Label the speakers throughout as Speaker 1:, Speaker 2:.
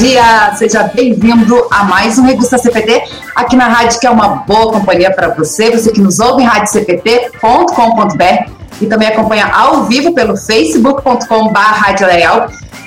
Speaker 1: dia, seja bem-vindo a mais um Regusta CPT aqui na rádio que é uma boa companhia para você, você que nos ouve em radiocpt.com.br e também acompanha ao vivo pelo facebook.com.br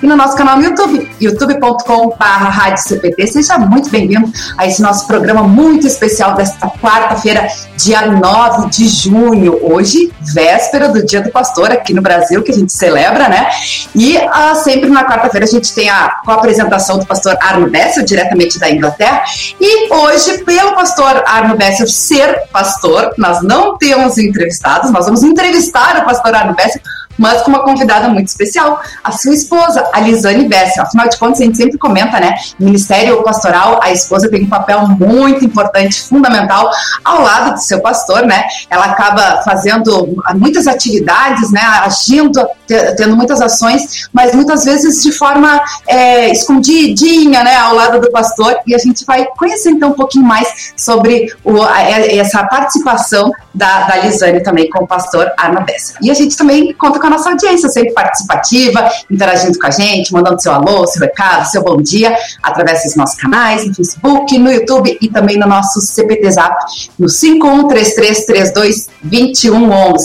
Speaker 1: e no nosso canal no YouTube, youtube.com.br Seja muito bem-vindo a esse nosso programa muito especial desta quarta-feira, dia 9 de junho. Hoje, véspera do Dia do Pastor aqui no Brasil, que a gente celebra, né? E uh, sempre na quarta-feira a gente tem a, a apresentação do pastor Arno Bessel, diretamente da Inglaterra. E hoje, pelo pastor Arno Bessel ser pastor, nós não temos entrevistados, nós vamos entrevistar o pastor Arno Bessel mas com uma convidada muito especial, a sua esposa, a Lisane Bessel. Afinal de contas, a gente sempre comenta, né? Ministério pastoral, a esposa tem um papel muito importante, fundamental, ao lado do seu pastor, né? Ela acaba fazendo muitas atividades, né? Agindo, tendo muitas ações, mas muitas vezes de forma é, escondidinha, né? Ao lado do pastor. E a gente vai conhecer então um pouquinho mais sobre o, a, essa participação da, da Lisane também com o pastor Arna Bessa. E a gente também conta com a nossa audiência, sempre participativa, interagindo com a gente, mandando seu alô, seu recado, seu bom dia, através dos nossos canais, no Facebook, no YouTube e também no nosso CPT Zap, no 5133322111.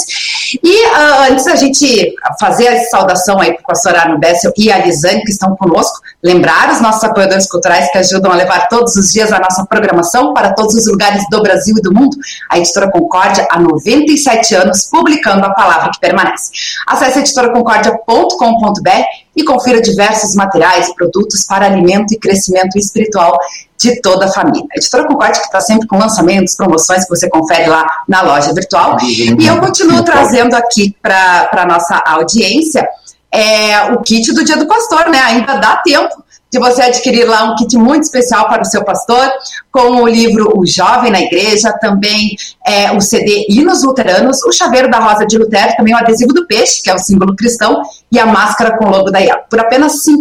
Speaker 1: E uh, antes da gente fazer a saudação aí para o pastor Arno Bessel e a Lisane, que estão conosco, lembrar os nossos apoiadores culturais que ajudam a levar todos os dias a nossa programação para todos os lugares do Brasil e do mundo. A editora Concórdia, há 97 anos, publicando a palavra que permanece. Acesse editoraconcordia.com.br e confira diversos materiais, produtos para alimento e crescimento espiritual de toda a família. A Editora Concórdia que está sempre com lançamentos, promoções que você confere lá na loja virtual. E eu continuo trazendo aqui para a nossa audiência é, o kit do Dia do Pastor, né? Ainda dá tempo de você adquirir lá um kit muito especial para o seu pastor, com o livro O Jovem na Igreja, também é, o CD Hinos Luteranos, o chaveiro da Rosa de Lutero, também o adesivo do peixe, que é o símbolo cristão, e a máscara com o logo da IAP. Por apenas R$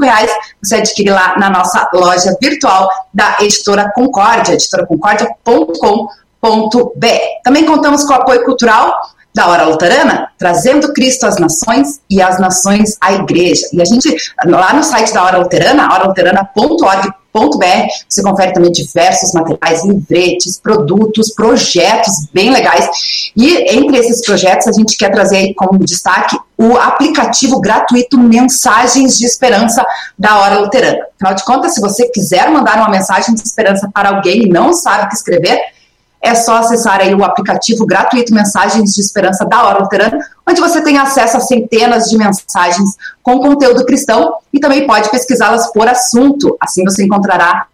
Speaker 1: reais você adquire lá na nossa loja virtual da Editora Concórdia, editoraconcórdia.com.br. Também contamos com o apoio cultural da Hora Luterana, trazendo Cristo às nações e as nações à igreja. E a gente, lá no site da Hora Luterana, horaluterana.org.br, você confere também diversos materiais, livretes, produtos, projetos bem legais. E entre esses projetos, a gente quer trazer como destaque o aplicativo gratuito Mensagens de Esperança da Hora Luterana. Afinal de contas, se você quiser mandar uma mensagem de esperança para alguém e não sabe o que escrever, é só acessar aí o aplicativo gratuito Mensagens de Esperança da Hora Luterana, onde você tem acesso a centenas de mensagens com conteúdo cristão e também pode pesquisá-las por assunto. Assim você encontrará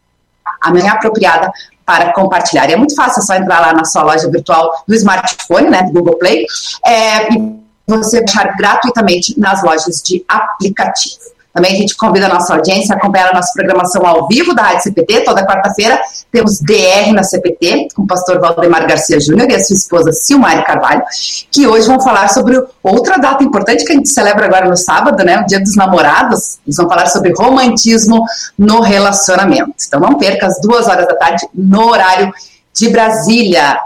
Speaker 1: a manhã apropriada para compartilhar. E é muito fácil, é só entrar lá na sua loja virtual do smartphone, né, do Google Play, é, e você baixar gratuitamente nas lojas de aplicativo. Também a gente convida a nossa audiência a acompanhar a nossa programação ao vivo da Rádio CPT. Toda quarta-feira temos DR na CPT, com o pastor Valdemar Garcia Júnior e a sua esposa Silmari Carvalho, que hoje vão falar sobre outra data importante que a gente celebra agora no sábado, né? O Dia dos Namorados. Eles vão falar sobre romantismo no relacionamento. Então não perca as duas horas da tarde no horário de Brasília.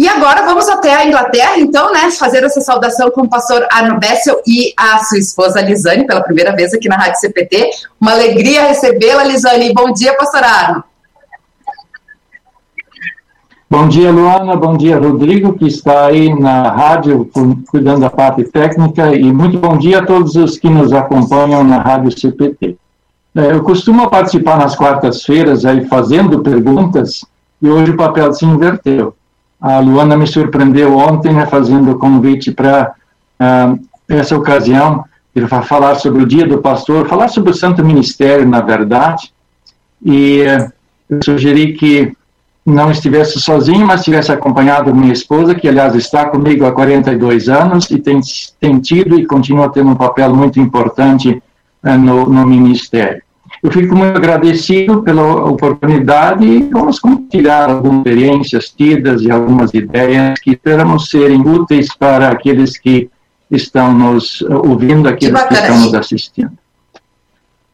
Speaker 1: E agora vamos até a Inglaterra, então, né, fazer essa saudação com o pastor Arno Bessel e a sua esposa Lisane, pela primeira vez aqui na Rádio CPT. Uma alegria recebê-la, Lisane. Bom dia, pastor Arno.
Speaker 2: Bom dia, Luana. Bom dia, Rodrigo, que está aí na rádio cuidando da parte técnica. E muito bom dia a todos os que nos acompanham na Rádio CPT. É, eu costumo participar nas quartas-feiras aí fazendo perguntas e hoje o papel se inverteu. A Luana me surpreendeu ontem né, fazendo o convite para uh, essa ocasião, vai falar sobre o Dia do Pastor, falar sobre o Santo Ministério, na verdade, e uh, eu sugeri que não estivesse sozinho, mas estivesse acompanhado minha esposa, que aliás está comigo há 42 anos e tem, tem tido e continua tendo um papel muito importante uh, no, no ministério. Eu fico muito agradecido pela oportunidade e vamos compartilhar algumas experiências tidas e algumas ideias que esperamos serem úteis para aqueles que estão nos ouvindo, aqueles que, estão nos assistindo.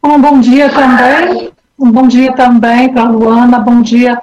Speaker 3: Um bom dia também, um bom dia também para a Luana, bom dia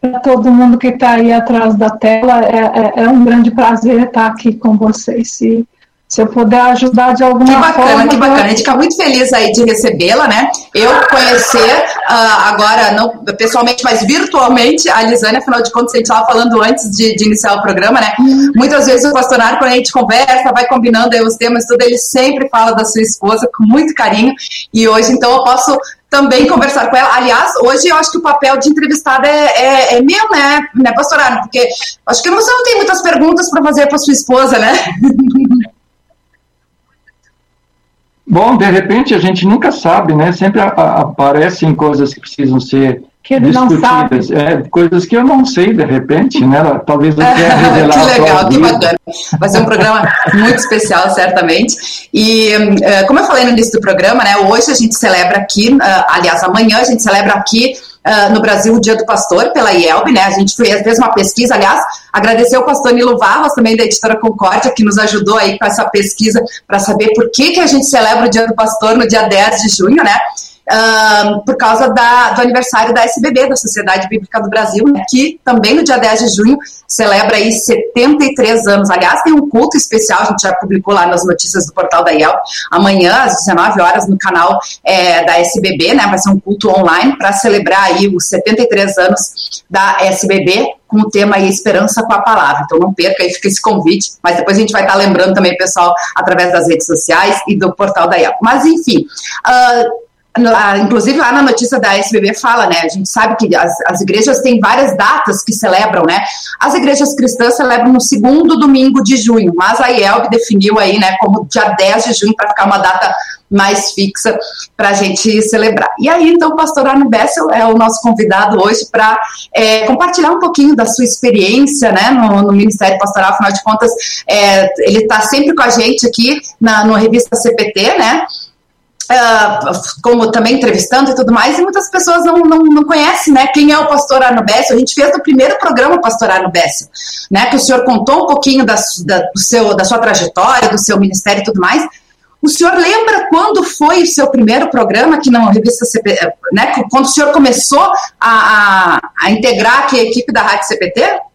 Speaker 3: para todo mundo que está aí atrás da tela. É, é, é, um grande prazer estar aqui com vocês. E se eu puder ajudar de alguma
Speaker 1: forma. Que bacana,
Speaker 3: forma,
Speaker 1: que bacana. A gente fica muito feliz aí de recebê-la, né? Eu conhecer uh, agora, não pessoalmente, mas virtualmente, a Lisane, afinal de contas, a gente estava falando antes de, de, iniciar o programa, né? Uhum. Muitas vezes o pastorário, quando a gente conversa, vai combinando aí os temas, tudo, ele sempre fala da sua esposa com muito carinho. E hoje, então, eu posso também conversar com ela. Aliás, hoje eu acho que o papel de entrevistada é, é, é meu, né, né, pastorário? Porque acho que você não tem muitas perguntas para fazer para sua esposa, né?
Speaker 2: Bom, de repente a gente nunca sabe, né? Sempre a, a, aparecem coisas que precisam ser que discutidas, é, coisas que eu não sei de repente, né? Talvez eu tenha revelar.
Speaker 1: que legal, que bacana. Vai ser um programa muito especial, certamente. E uh, como eu falei no início do programa, né? Hoje a gente celebra aqui, uh, aliás, amanhã a gente celebra aqui uh, no Brasil o Dia do Pastor pela IELB, né? A gente fez, fez uma pesquisa, aliás, agradecer ao pastor Nilo Varros, também da editora Concórdia, que nos ajudou aí com essa pesquisa para saber por que, que a gente celebra o Dia do Pastor no dia 10 de junho, né? Uh, por causa da, do aniversário da SBB, da Sociedade Bíblica do Brasil, né, que também no dia 10 de junho celebra aí 73 anos. Aliás, tem um culto especial, a gente já publicou lá nas notícias do portal da IEL, amanhã às 19 horas no canal é, da SBB, né, vai ser um culto online para celebrar aí os 73 anos da SBB, com o tema aí Esperança com a Palavra. Então não perca aí, fica esse convite, mas depois a gente vai estar lembrando também, pessoal, através das redes sociais e do portal da IEL. Mas enfim, uh, inclusive lá na notícia da SBB fala, né? A gente sabe que as, as igrejas têm várias datas que celebram, né? As igrejas cristãs celebram no segundo domingo de junho, mas a IELB definiu aí, né, como dia 10 de junho para ficar uma data mais fixa para a gente celebrar. E aí, então, o pastor Arno Bessel é o nosso convidado hoje para é, compartilhar um pouquinho da sua experiência né, no, no Ministério Pastoral, afinal de contas, é, ele está sempre com a gente aqui na revista CPT, né? Uh, como também entrevistando e tudo mais, e muitas pessoas não, não, não conhecem, né, quem é o pastor Arno Bessel. A gente fez o primeiro programa pastor Arno Bessel, né, que o senhor contou um pouquinho da, da, do seu, da sua trajetória, do seu ministério e tudo mais. O senhor lembra quando foi o seu primeiro programa aqui na revista CPT, né, quando o senhor começou a, a, a integrar aqui a equipe da Rádio CPT?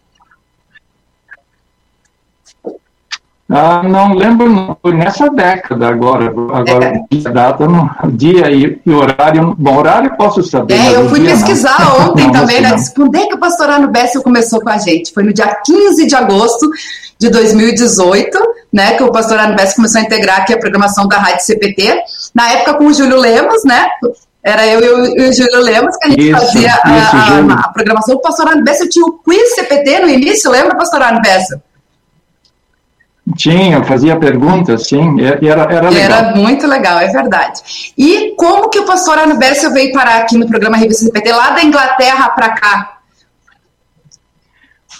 Speaker 2: Ah, não lembro, não. Foi nessa década agora. Agora, é. data, não, dia e, e, horário. Bom, horário posso saber.
Speaker 1: É, eu fui pesquisar não. ontem não, também, né? Quando é que o pastorano Bessel começou com a gente? Foi no dia 15 de agosto de 2018, né? Que o pastorano Bessel começou a integrar aqui a programação da Rádio CPT. Na época com o Júlio Lemos, né? Era eu e o, Júlio Lemos que a gente isso, fazia isso, a, a, a, programação. O pastorano Bessel tinha o quiz CPT no início, lembra, pastorano Bessel?
Speaker 2: Tinha, fazia perguntas, sim, era, era legal.
Speaker 1: Era muito legal, é verdade. E como que o pastor Arno Bessel veio parar aqui no programa Revista CPT, lá da Inglaterra para cá?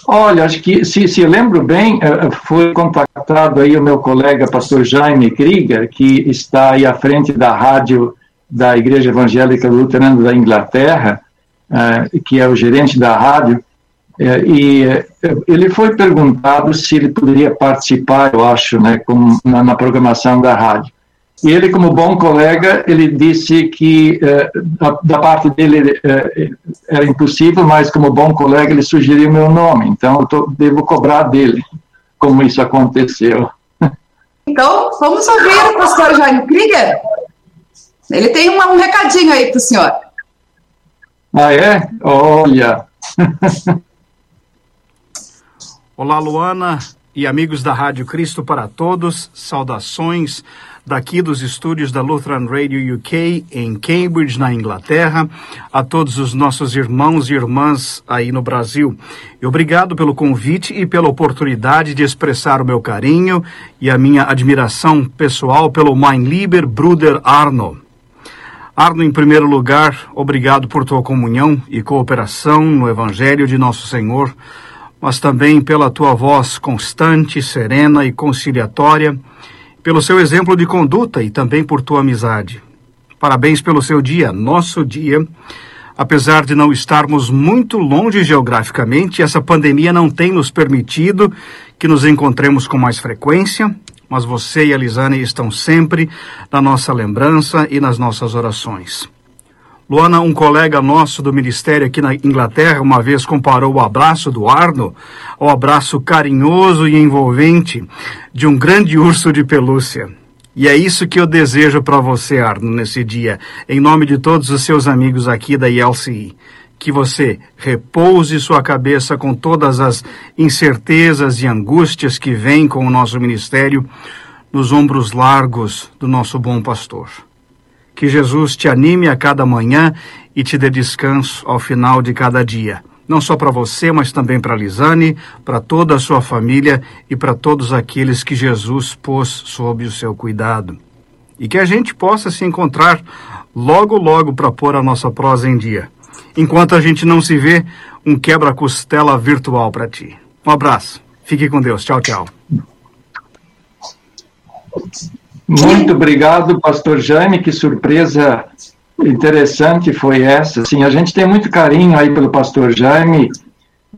Speaker 2: Olha, acho que, se, se lembro bem, eh, foi contactado aí o meu colega, pastor Jaime Krieger, que está aí à frente da rádio da Igreja Evangélica Luterana da Inglaterra, eh, que é o gerente da rádio, e é, ele foi perguntado se ele poderia participar, eu acho, né, com, na, na, programação da rádio. E ele, como bom colega, ele disse que é, da, da, parte dele é, era impossível, mas como bom colega ele sugeriu meu nome. Então eu tô, devo cobrar dele como isso aconteceu.
Speaker 1: Então vamos ouvir o pastor Jaime Krieger. Ele tem um, um recadinho aí para o senhor.
Speaker 2: Ah é? Olha.
Speaker 4: Olá, Luana e amigos da Rádio Cristo para Todos. Saudações daqui dos estúdios da Lutheran Radio UK em Cambridge, na Inglaterra, a todos os nossos irmãos e irmãs aí no Brasil. E obrigado pelo convite e pela oportunidade de expressar o meu carinho e a minha admiração pessoal pelo Mein Lieber Bruder Arno. Arno, em primeiro lugar, obrigado por tua comunhão e cooperação no Evangelho de Nosso Senhor mas também pela tua voz constante, serena e conciliatória, pelo seu exemplo de conduta e também por tua amizade. Parabéns pelo seu dia, nosso dia. Apesar de não estarmos muito longe geograficamente, essa pandemia não tem nos permitido que nos encontremos com mais frequência, mas você e a Lisane estão sempre na nossa lembrança e nas nossas orações. Luana, um colega nosso do ministério aqui na Inglaterra, uma vez comparou o abraço do Arno ao abraço carinhoso e envolvente de um grande urso de pelúcia. E é isso que eu desejo para você, Arno, nesse dia, em nome de todos os seus amigos aqui da ILCI. Que você repouse sua cabeça com todas as incertezas e angústias que vêm com o nosso ministério nos ombros largos do nosso bom pastor. Que Jesus te anime a cada manhã e te dê descanso ao final de cada dia. Não só para você, mas também para Lisane, para toda a sua família e para todos aqueles que Jesus pôs sob o seu cuidado. E que a gente possa se encontrar logo, logo para pôr a nossa prosa em dia. Enquanto a gente não se vê, um quebra-costela virtual para ti. Um abraço. Fique com Deus. Tchau, tchau.
Speaker 2: Muito obrigado, pastor Jaime, que surpresa interessante foi essa. Sim, a gente tem muito carinho aí pelo pastor Jaime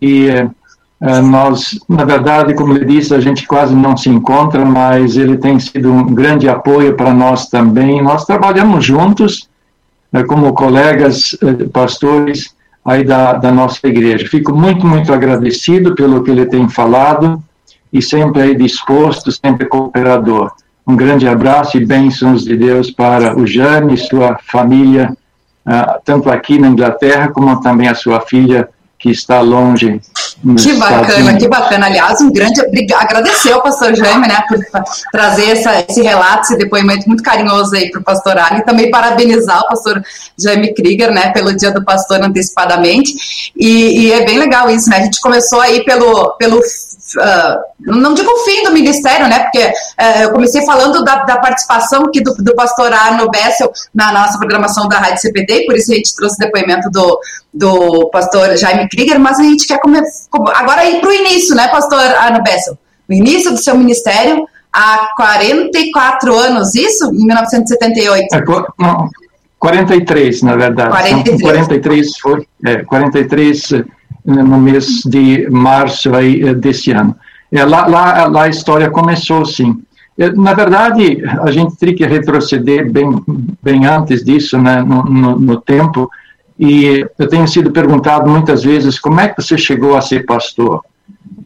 Speaker 2: e uh, nós, na verdade, como ele disse, a gente quase não se encontra, mas ele tem sido um grande apoio para nós também. Nós trabalhamos juntos uh, como colegas uh, pastores aí da, da nossa igreja. Fico muito, muito agradecido pelo que ele tem falado e sempre aí disposto, sempre cooperador. Um grande abraço e bênçãos de Deus para o Jane e sua família, uh, tanto aqui na Inglaterra como também a sua filha que está longe.
Speaker 1: Que bacana, que bacana. Aliás, um grande agradecer ao pastor Jaime, né, por trazer essa, esse relato, esse depoimento muito carinhoso aí para o pastor Ali, e também parabenizar o pastor Jaime Krieger, né, pelo dia do pastor antecipadamente, e, e é bem legal isso, né, a gente começou aí pelo, pelo Uh, não digo o fim do ministério, né? Porque uh, eu comecei falando da, da participação aqui do, do pastor Arno Bessel na, na, nossa programação da Rádio CPD, por isso a gente trouxe o depoimento do, do pastor Jaime Krieger, mas a gente quer comer, agora ir para o início, né, pastor Arno Bessel? O início do seu ministério há 44 anos, isso? Em 1978? É,
Speaker 2: não, 43, na verdade. 43, 43 foi, é, 43 no mês de março aí, eh, desse ano. É, lá, lá, lá a história começou, sim. É, na verdade, a gente teria que retroceder bem, bem antes disso, né, no, no, no tempo, e eu tenho sido perguntado muitas vezes como é que você chegou a ser pastor.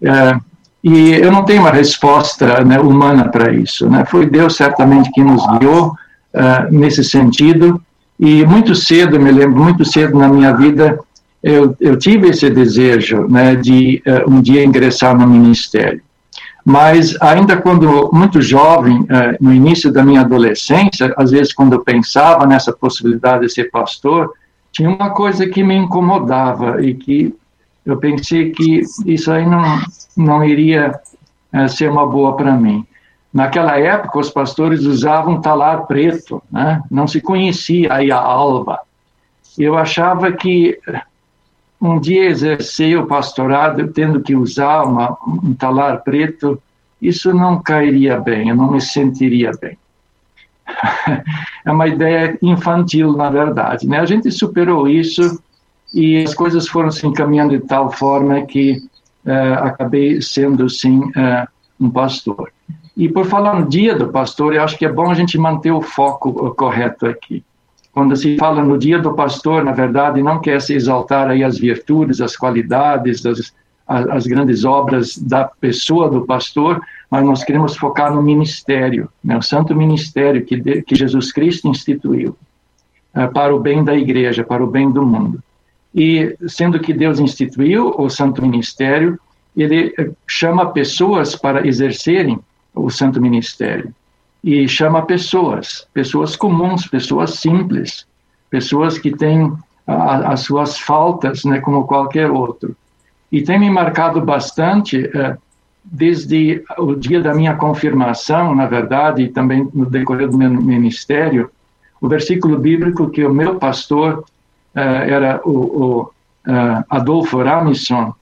Speaker 2: É, e eu não tenho uma resposta né, humana para isso. Né? Foi Deus certamente que nos guiou uh, nesse sentido. E muito cedo, me lembro, muito cedo na minha vida, eu, eu tive esse desejo né, de uh, um dia ingressar no ministério. Mas ainda quando muito jovem, uh, no início da minha adolescência, às vezes quando eu pensava nessa possibilidade de ser pastor, tinha uma coisa que me incomodava e que eu pensei que isso aí não, não iria uh, ser uma boa para mim. Naquela época, os pastores usavam talar preto, né? não se conhecia aí a alba. Eu achava que um dia exercer o pastorado tendo que usar uma, um talar preto, isso não cairia bem, eu não me sentiria bem. é uma ideia infantil, na verdade. Né? A gente superou isso e as coisas foram se encaminhando de tal forma que uh, acabei sendo, sim, uh, um pastor. E por falar no dia do pastor, eu acho que é bom a gente manter o foco correto aqui. Quando se fala no dia do pastor, na verdade, não quer se exaltar aí as virtudes, as qualidades, as, as grandes obras da pessoa do pastor, mas nós queremos focar no ministério, né, o santo ministério que, de, que Jesus Cristo instituiu uh, para o bem da igreja, para o bem do mundo. E sendo que Deus instituiu o santo ministério, ele eh, chama pessoas para exercerem o santo ministério e chama pessoas, pessoas comuns, pessoas simples, pessoas que têm a, as suas faltas, né, como qualquer outro. E tem me marcado bastante uh, desde o dia da minha confirmação, na verdade, e também no decorrer do meu ministério, o versículo bíblico que o meu pastor uh, era o, o uh, Adolfo Ramison,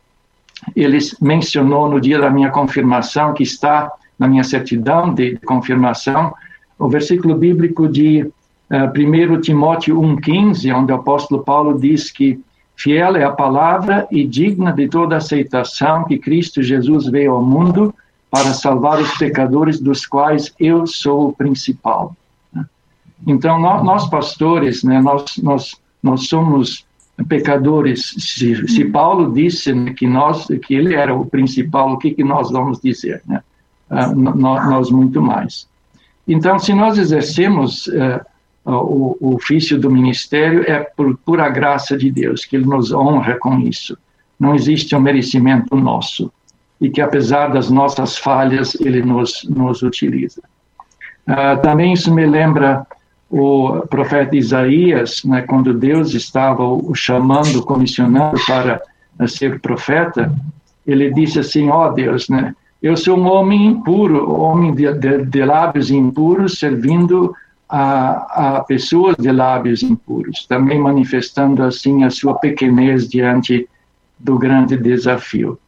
Speaker 2: ele mencionou no dia da minha confirmação que está na minha certidão de confirmação, o versículo bíblico de uh, eh, 1 Timóteo 1,15, onde o apóstolo Paulo diz que fiel é a palavra e digna de toda aceitação que Cristo Jesus veio ao mundo para salvar os pecadores, dos quais eu sou o principal. Então, nós, nós pastores, né, nós, nós nós somos pecadores. Se, se Paulo disse né, que nós, que ele era o principal, o que, que nós vamos dizer? Né? Uh, nós muito mais. Então, se nós exercemos uh, o, o, ofício do ministério, é por pura graça de Deus, que Ele nos honra com isso. Não existe um merecimento nosso. E que, apesar das nossas falhas, Ele nos, nos utiliza. Uh, também isso me lembra o profeta Isaías, né, quando Deus estava o chamando, comissionando para ser profeta, ele disse assim: Ó oh, Deus, né, eu sou um homem impuro, homem de, de, de lábios impuros, servindo a, a, pessoas de lábios impuros, também manifestando assim a sua pequenez diante do grande desafio.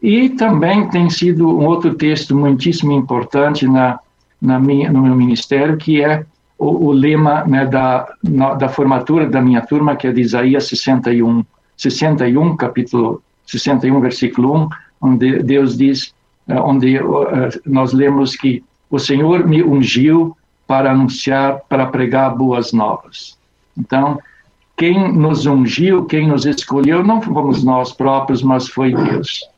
Speaker 2: E também tem sido um outro texto muitíssimo importante na, na minha, no meu ministério, que é o, o lema né, da, na, da formatura da minha turma, que é de Isaías 61, 61, capítulo 61, versículo 1, onde Deus diz, onde uh, nós lemos que o Senhor me ungiu para anunciar, para pregar boas novas. Então, quem nos ungiu, quem nos escolheu, não fomos nós próprios, mas foi Deus.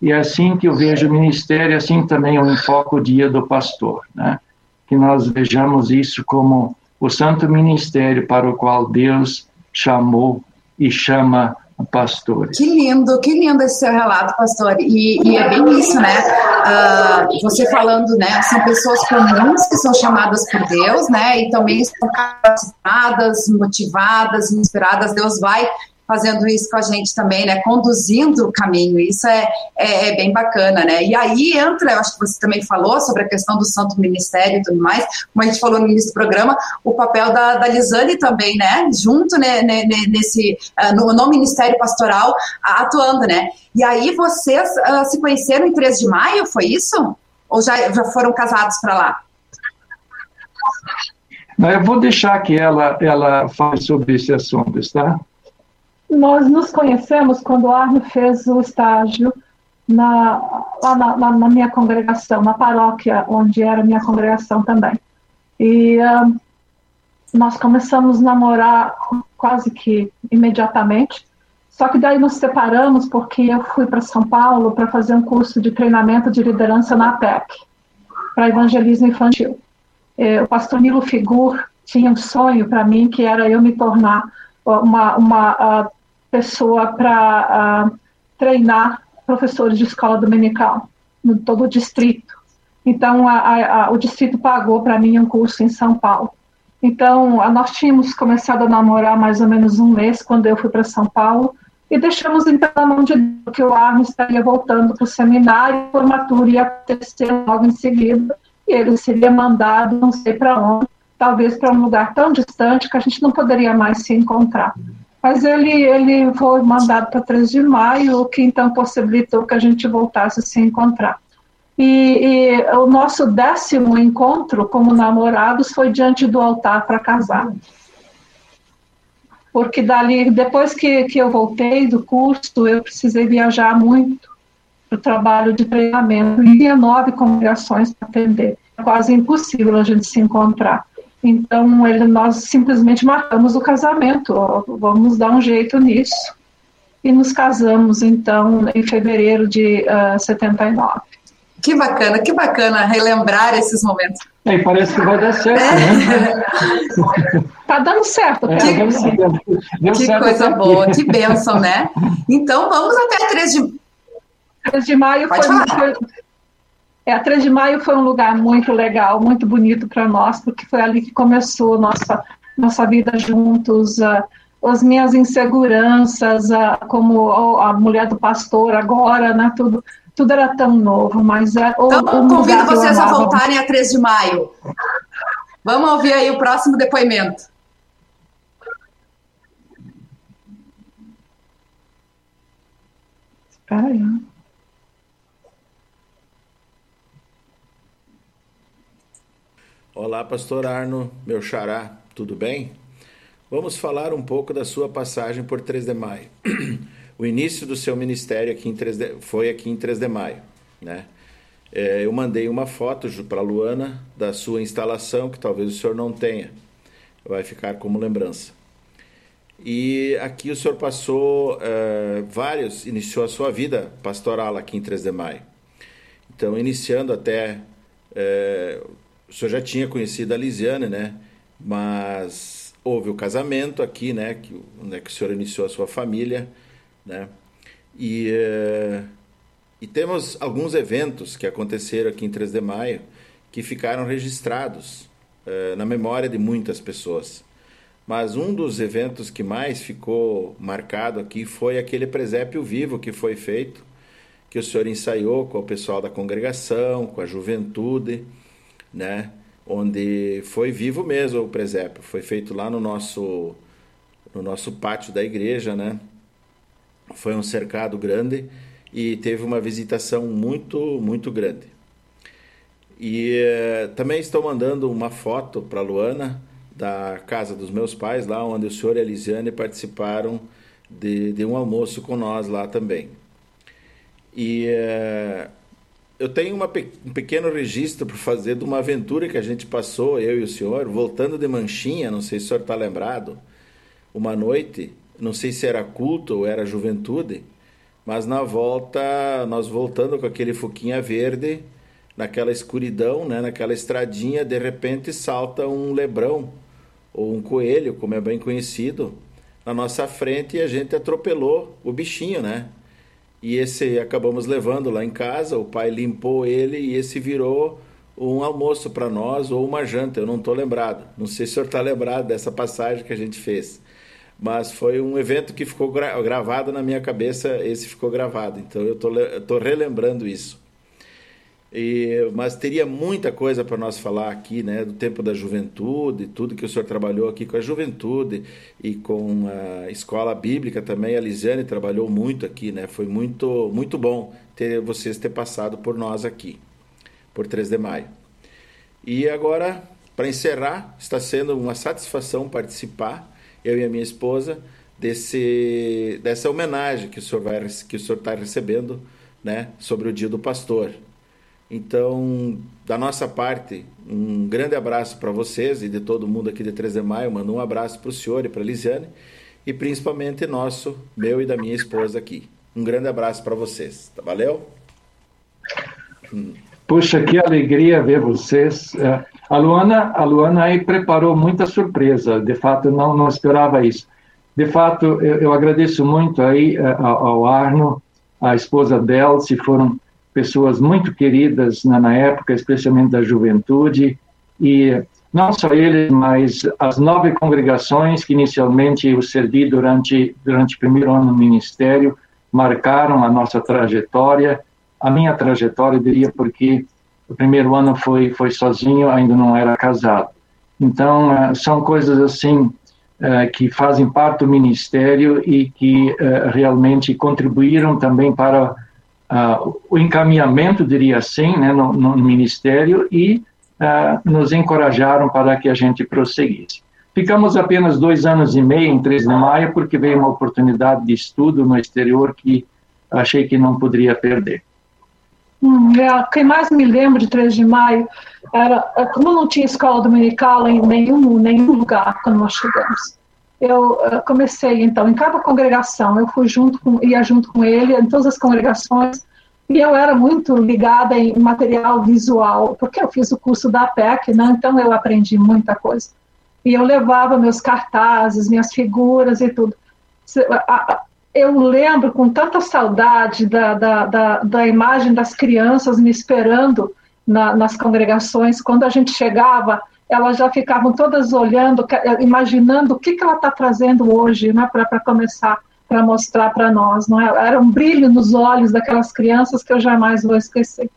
Speaker 2: E é assim que eu vejo o ministério, assim também eu enfoco o dia do pastor, né? que nós vejamos isso como o santo ministério para o qual Deus chamou e chama pastores.
Speaker 1: Que lindo, que lindo esse seu relato, pastor. E, e é bem isso, né? Uh, você falando, né? São pessoas comuns que são chamadas por Deus, né? E também estão capacitadas, motivadas, inspiradas. Deus vai fazendo isso com a gente também, né? Conduzindo o caminho. Isso é, é, é, bem bacana, né? E aí entra, eu acho que você também falou sobre a questão do Santo Ministério e tudo mais, como a gente falou no início do programa, o papel da, da Lisane também, né? Junto né, nesse, uh, no, no, Ministério Pastoral, atuando, né? E aí vocês uh, se conheceram em 3 de maio, foi isso? Ou já, já foram casados para lá?
Speaker 2: Eu vou deixar que ela, ela fale sobre esse assunto, tá?
Speaker 3: Nós nos conhecemos quando o Arno fez o estágio na, lá na, na, na, minha congregação, na paróquia onde era minha congregação também. E uh, nós começamos a namorar quase que imediatamente, só que daí nos separamos porque eu fui para São Paulo para fazer um curso de treinamento de liderança na APEC, para evangelismo infantil. E, o pastor Nilo Figur tinha um sonho para mim que era eu me tornar uma, uma uh, pessoa para uh, treinar professores de escola dominical no todo o distrito. Então, a, a, o distrito pagou para mim um curso em São Paulo. Então, nós tínhamos começado a namorar mais ou menos um mês quando eu fui para São Paulo e deixamos então na mão de Deus que o Arno estaria voltando para o seminário, a formatura ia acontecer logo em seguida e ele seria mandado não sei para onde, talvez para um lugar tão distante que a gente não poderia mais se encontrar. Mas ele, ele foi mandado para 3 de maio, o que então possibilitou que a gente voltasse a se encontrar. E, e o nosso décimo encontro como namorados foi diante do altar para casar. Porque dali, depois que, que eu voltei do curso, eu precisei viajar muito para o trabalho de treinamento. E tinha nove congregações para atender. É quase impossível a gente se encontrar. Então, ele, nós simplesmente marcamos o casamento, ó, vamos dar um jeito nisso. E nos casamos, então, em fevereiro de uh, ah, 79.
Speaker 1: Que bacana, que bacana relembrar esses momentos.
Speaker 2: É, parece que vai dar certo, é. né?
Speaker 3: tá dando certo.
Speaker 1: É, que, que certo coisa boa, que bênção, né? Então, vamos até 3 de...
Speaker 3: 3 de maio Pode foi, foi, é, a 3 de maio foi um lugar muito legal, muito bonito para nós, porque foi ali que começou nossa, nossa vida juntos, uh, as minhas inseguranças, uh, como a mulher do pastor agora, né, tudo, tudo era tão novo, mas é.
Speaker 1: Então, o convido vocês a voltarem a 3 de maio. Vamos ouvir aí o próximo depoimento.
Speaker 3: Espera aí.
Speaker 5: Olá, pastor Arno, meu xará, tudo bem? Vamos falar um pouco da sua passagem por 3 de maio. O início do seu ministério aqui em 3 de, foi aqui em 3 de maio, né? É, eu mandei uma foto para Luana da sua instalação, que talvez o senhor não tenha, vai ficar como lembrança. E aqui o senhor passou uh, vários, iniciou a sua vida pastoral aqui em 3 de Maio. Então, iniciando até, uh, o senhor já tinha conhecido a Lisiane, né? Mas houve o casamento aqui, né? Que, né, que o senhor iniciou a sua família, né? E, uh, e temos alguns eventos que aconteceram aqui em 3 de Maio que ficaram registrados na memória de muitas pessoas. Mas um dos eventos que mais ficou marcado aqui foi aquele presépio vivo que foi feito, que o senhor ensaiou com o pessoal da congregação, com a juventude, né? Onde foi vivo mesmo o presépio. Foi feito lá no nosso, no nosso pátio da igreja, né? Foi um cercado grande e teve uma visitação muito, muito grande. E eh, também estou mandando uma foto para Luana da casa dos meus pais, lá onde o senhor e a Lisiane participaram de, de um almoço com nós lá também. E é, eu tenho uma, um pequeno registro para fazer de uma aventura que a gente passou, eu e o senhor, voltando de Manchinha, não sei se o senhor está lembrado, uma noite, não sei se era culto ou era juventude, mas na volta, nós voltando com aquele fuquinha verde, naquela escuridão, né, naquela estradinha, de repente salta um lebrão ou um coelho, como é bem conhecido, na nossa frente e a gente atropelou o bichinho, né? E esse acabamos levando lá em casa, o pai limpou ele e esse virou um almoço para nós ou uma janta, eu não estou lembrado. Não sei se o senhor está lembrado dessa passagem que a gente fez. Mas foi um evento que ficou gra gravado na minha cabeça, esse ficou gravado. Então eu estou relembrando isso. E, mas teria muita coisa para nós falar aqui, né, do tempo da juventude, tudo que o senhor trabalhou aqui com a juventude e com a escola bíblica também. A Lisiane trabalhou muito aqui, né? Foi muito, muito bom ter vocês ter passado por nós aqui, por 3 de maio. E agora, para encerrar, está sendo uma satisfação participar, eu e a minha esposa, desse, dessa homenagem que o senhor está recebendo, né, sobre o Dia do Pastor. Então, da nossa parte, um grande abraço para vocês e de todo mundo aqui de 3 de Maio. Mando um abraço para o senhor e para a Lisiane e principalmente nosso, meu e da minha esposa aqui. Um grande abraço para vocês. Tá, valeu?
Speaker 2: Puxa, que alegria ver vocês. É, a Luana, a Luana aí preparou muita surpresa. De fato, não, não esperava isso. De fato, eu, eu agradeço muito aí é, ao Arno, a esposa dela, se foram pessoas muito queridas na, na época, especialmente da juventude, e não só eles, mas as nove congregações que inicialmente eu servi durante, durante o primeiro ano no ministério, marcaram a nossa trajetória, a minha trajetória, eu diria, porque o primeiro ano foi, foi sozinho, ainda não era casado. Então, uh, são coisas assim uh, que fazem parte do ministério e que uh, realmente contribuíram também para uh, o encaminhamento, diria assim, né, no, no ministério e uh, nos encorajaram para que a gente prosseguisse. Ficamos apenas dois anos e meio em 3 de maio, porque veio uma oportunidade de estudo no exterior que achei que não poderia perder.
Speaker 3: Hum, é, quem mais me lembra de 3 de maio era, como não tinha escola dominical em nenhum, nenhum lugar quando nós chegamos eu comecei então em cada congregação eu fui junto com ia junto com ele em todas as congregações e eu era muito ligada em material visual porque eu fiz o curso da PEC né? então eu aprendi muita coisa e eu levava meus cartazes minhas figuras e tudo eu lembro com tanta saudade da, da, da, da imagem das crianças me esperando na, nas congregações quando a gente chegava elas já ficavam todas olhando, imaginando o que, que ela está trazendo hoje, né, para começar, para mostrar para nós. Não é? Era um brilho nos olhos daquelas crianças que eu jamais vou esquecer.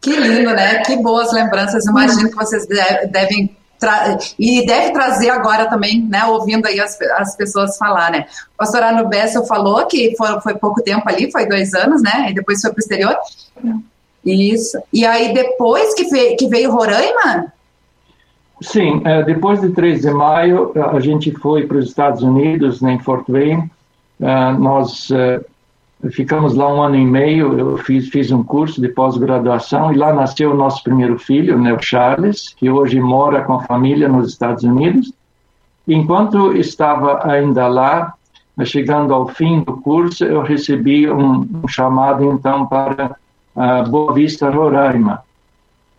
Speaker 1: Que lindo, né? Que boas lembranças. Imagino que vocês devem e deve trazer agora também, né, ouvindo aí as, as pessoas falar, né. O pastor Arno Bessel falou que foi, foi pouco tempo ali, foi dois anos, né, e depois foi para o exterior. Não. Isso. E aí, depois que veio, que veio Roraima?
Speaker 2: Sim, é, depois de 3 de maio, a gente foi para os Estados Unidos, né, em Fort Wayne. É, nós é, ficamos lá um ano e meio. Eu fiz, fiz um curso de pós-graduação e lá nasceu o nosso primeiro filho, né, o Charles, que hoje mora com a família nos Estados Unidos. Enquanto estava ainda lá, chegando ao fim do curso, eu recebi um, um chamado então para uh, Boa Vista, Roraima.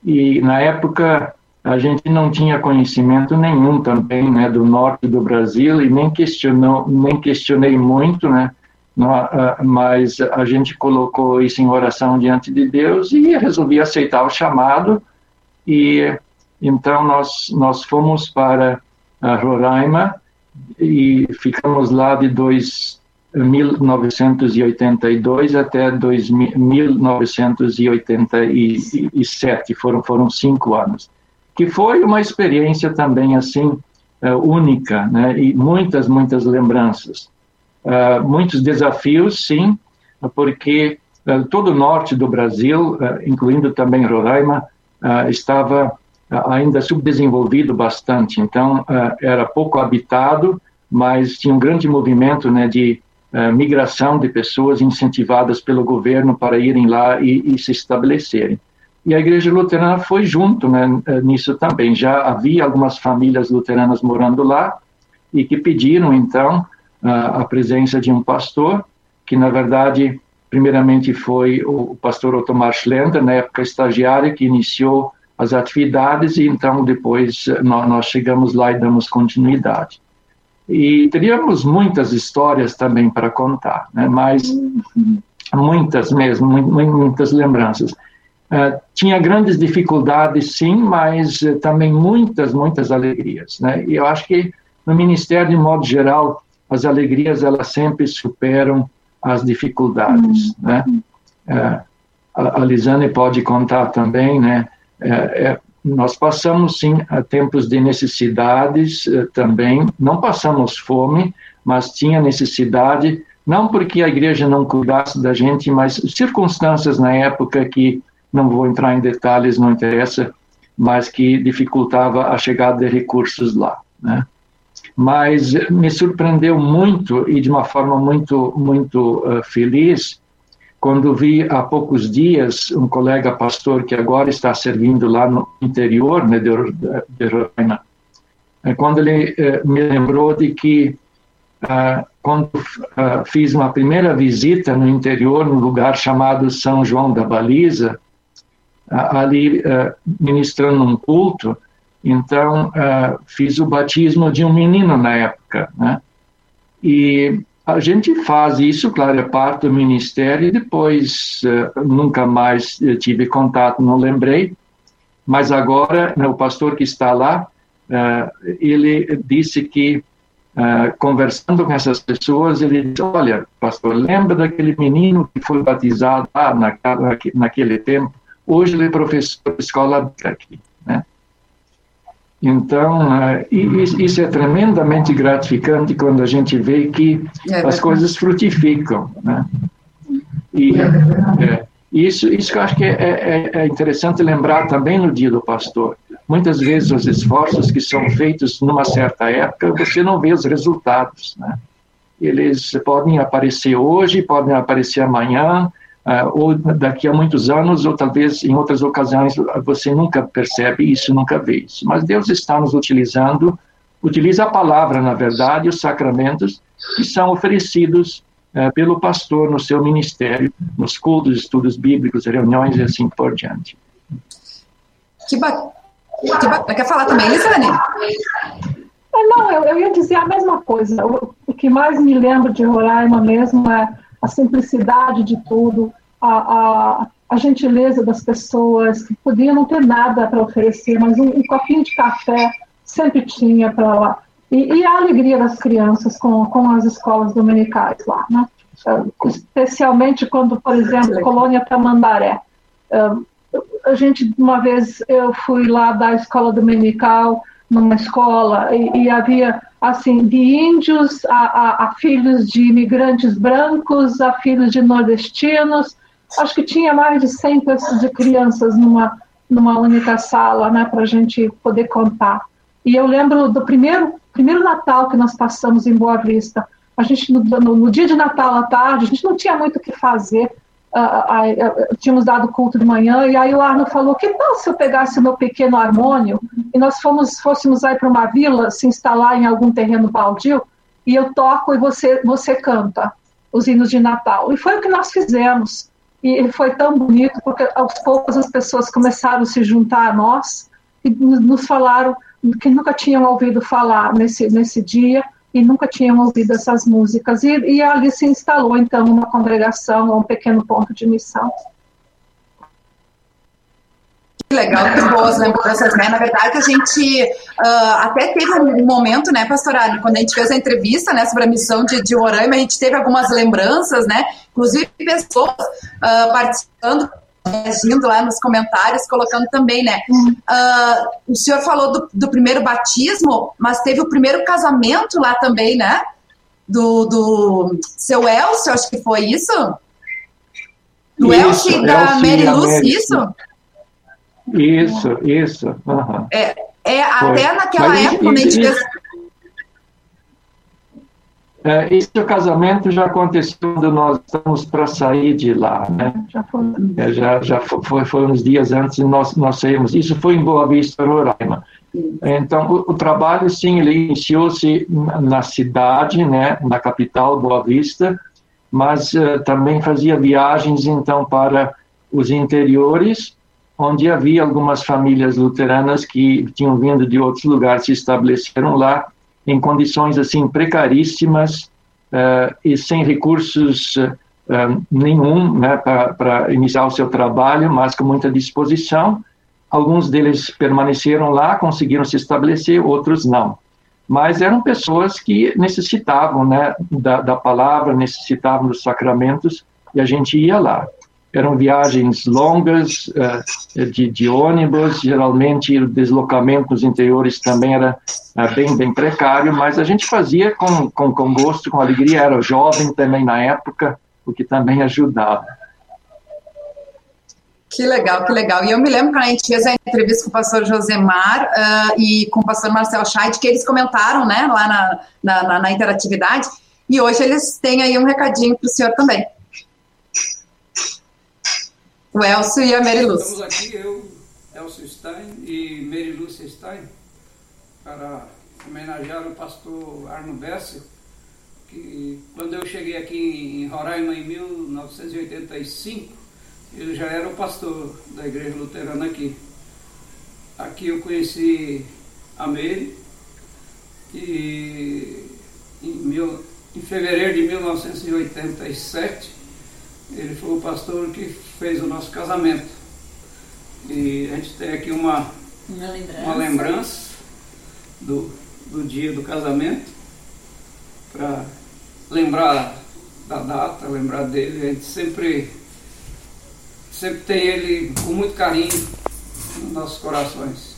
Speaker 2: E na época a gente não tinha conhecimento nenhum também, né, do norte do Brasil e nem questionou, nem questionei muito, né, mas a gente colocou isso em oração diante de Deus e resolvi aceitar o chamado e então nós nós fomos para Roraima e ficamos lá de dois, 1982 até 1987, foram, foram cinco anos, que foi uma experiência também assim uh, única, né? e muitas, muitas lembranças. Uh, muitos desafios, sim, porque uh, todo o norte do Brasil, incluindo também Roraima, estava ainda subdesenvolvido bastante, então era pouco habitado, mas tinha um grande movimento né, de uh, migração de pessoas incentivadas pelo governo para irem lá e, e, se estabelecerem. E a igreja luterana foi junto né, eh, nisso também. Já havia algumas famílias luteranas morando lá e que pediram, então, uh, a presença de um pastor, que, na verdade, primeiramente foi o pastor Otomar Schlender, na época estagiário, que iniciou as atividades e, então, depois nós, nós chegamos lá e damos continuidade. E teríamos muitas histórias também para contar, né? mas muitas mesmo, muitas lembranças. Uh, tinha grandes dificuldades, sim, mas uh, também muitas, muitas alegrias. Né? E eu acho que no Ministério, de modo geral, as alegrias elas sempre superam as dificuldades. Uhum. Né? Uh, a, a Lisane pode contar também, né? É, nós passamos, sim, a tempos de necessidades eh, também. Não passamos fome, mas tinha necessidade, não porque a igreja não cuidasse da gente, mas circunstâncias na época que, não vou entrar em detalhes, não interessa, mas que dificultava a chegada de recursos lá, né? Mas me surpreendeu muito e de uma forma muito, muito uh, feliz quando vi há poucos dias um colega pastor que agora está servindo lá no interior né, de, de Roraima, é, quando ele eh, me lembrou de que ah, quando ah, fiz uma primeira visita no interior, num lugar chamado São João da Baliza, ah, ali eh, ministrando um culto, então fiz o batismo de um menino na época, né? E a gente faz isso, claro, é parte do ministério, e depois uh, nunca mais eh, tive contato, não lembrei, mas agora o pastor que está lá, uh, ele disse que, uh, conversando com essas pessoas, ele disse, olha, pastor, lembra daquele menino que foi batizado lá naquele tempo? Hoje ele é professor de escola aqui, né? Então, uh, isso é tremendamente gratificante quando a gente vê que é as coisas frutificam. Né? E é, isso, isso que eu acho que é, é, é, interessante lembrar também no dia do pastor. Muitas vezes os esforços que são feitos numa certa época, você não vê os resultados. Né? Eles podem aparecer hoje, podem aparecer amanhã, ou daqui a muitos anos, ou talvez em outras ocasiões você nunca percebe isso, nunca vê isso. Mas Deus está nos utilizando, utiliza a palavra, na verdade, os sacramentos que são oferecidos uh, pelo pastor no seu ministério, nos cultos, estudos bíblicos, reuniões e assim por diante.
Speaker 1: Que bacana. Que Quer falar também, Lisane?
Speaker 3: É, não, eu, eu, ia dizer a mesma coisa. O, o que mais me lembro de Roraima mesmo é a simplicidade de tudo, a, a, a gentileza das pessoas, que podiam não ter nada para oferecer, mas um, um, copinho de café sempre tinha para lá. E, e, a alegria das crianças com, com as escolas dominicais lá, né? Especialmente quando, por exemplo, Colônia Tamandaré. A gente, uma vez, eu fui lá da escola dominical, numa escola, e, e havia assim, de índios a, a, a, filhos de imigrantes brancos, a filhos de nordestinos. Acho que tinha mais de 100 de crianças numa, numa única sala, né, para a gente poder contar. E eu lembro do primeiro, primeiro Natal que nós passamos em Boa Vista. A gente, no, no, no dia de Natal à tarde, a gente não tinha muito o que fazer. Tínhamos dado culto de manhã, e aí o Arno falou, que tal se eu pegasse o meu pequeno harmônio e nós fomos, fôssemos aí para uma vila, se instalar em algum terreno baldio, e eu toco e você, você canta os hinos de Natal. E foi o que nós fizemos. E foi tão bonito, porque aos poucos as pessoas começaram a se juntar a nós e nos falaram que nunca tinham ouvido falar nesse, nesse dia, e nunca tinham ouvido essas músicas. E, e ali se instalou, então, uma congregação, um pequeno ponto de missão.
Speaker 1: Que legal, que boas lembranças, né? Na verdade, a gente uh, até teve um momento, né, pastora, quando a gente fez a entrevista, né, sobre a missão de, de Roraima, a gente teve algumas lembranças, né? Inclusive pessoas uh, participando agindo lá nos comentários, colocando também, né? Uh, o senhor falou do, do, primeiro batismo, mas teve o primeiro casamento lá também, né? Do, do seu Elcio, acho que foi isso? Do Elcio e da Mary Lucy, isso?
Speaker 2: Isso, isso. Uhum.
Speaker 1: É, é até naquela mas época, gente fez
Speaker 2: é, esse casamento já aconteceu quando nós estamos para sair de lá, né? Já foi. É, já, já foi, foi uns dias antes nós, nós saímos. Isso foi em Boa Vista, Roraima. Então, o, o trabalho, sim, ele iniciou-se na cidade, né, na capital, Boa Vista, mas uh, também fazia viagens, então, para os interiores, onde havia algumas famílias luteranas que tinham vindo de outros lugares, se estabeleceram lá, em condições assim precaríssimas uh, e sem recursos uh, nenhum né, para iniciar o seu trabalho, mas com muita disposição. Alguns deles permaneceram lá, conseguiram se estabelecer, outros não. Mas eram pessoas que necessitavam né, da, da palavra, necessitavam dos sacramentos, e a gente ia lá eram viagens longas uh, de, de, ônibus, geralmente o deslocamento nos interiores também era uh, bem, bem precário, mas a gente fazia com, com, com gosto, com alegria, era jovem também na época, o que também ajudava.
Speaker 1: Que legal, que legal. E eu me lembro quando a gente fez a entrevista com o pastor Josemar uh, e com o pastor Marcel Scheid, que eles comentaram né, lá na, na, na interatividade, e hoje eles têm aí um recadinho para o senhor também o Elcio e a Mary Lúcia.
Speaker 6: Estamos aqui, eu, Elcio Stein e Mary Lúcia Stein, para homenagear o pastor Arno Bessel, que quando eu cheguei aqui em Roraima em 1985, ele já era o pastor da igreja luterana aqui. Aqui eu conheci a Mary e em, mil, em fevereiro de 1987 ele foi o pastor que fez o nosso casamento. E a gente tem aqui uma, uma lembrança, uma lembrança do, do dia do casamento, para lembrar da data, lembrar dele. A gente sempre, sempre tem ele com muito carinho nos nossos corações.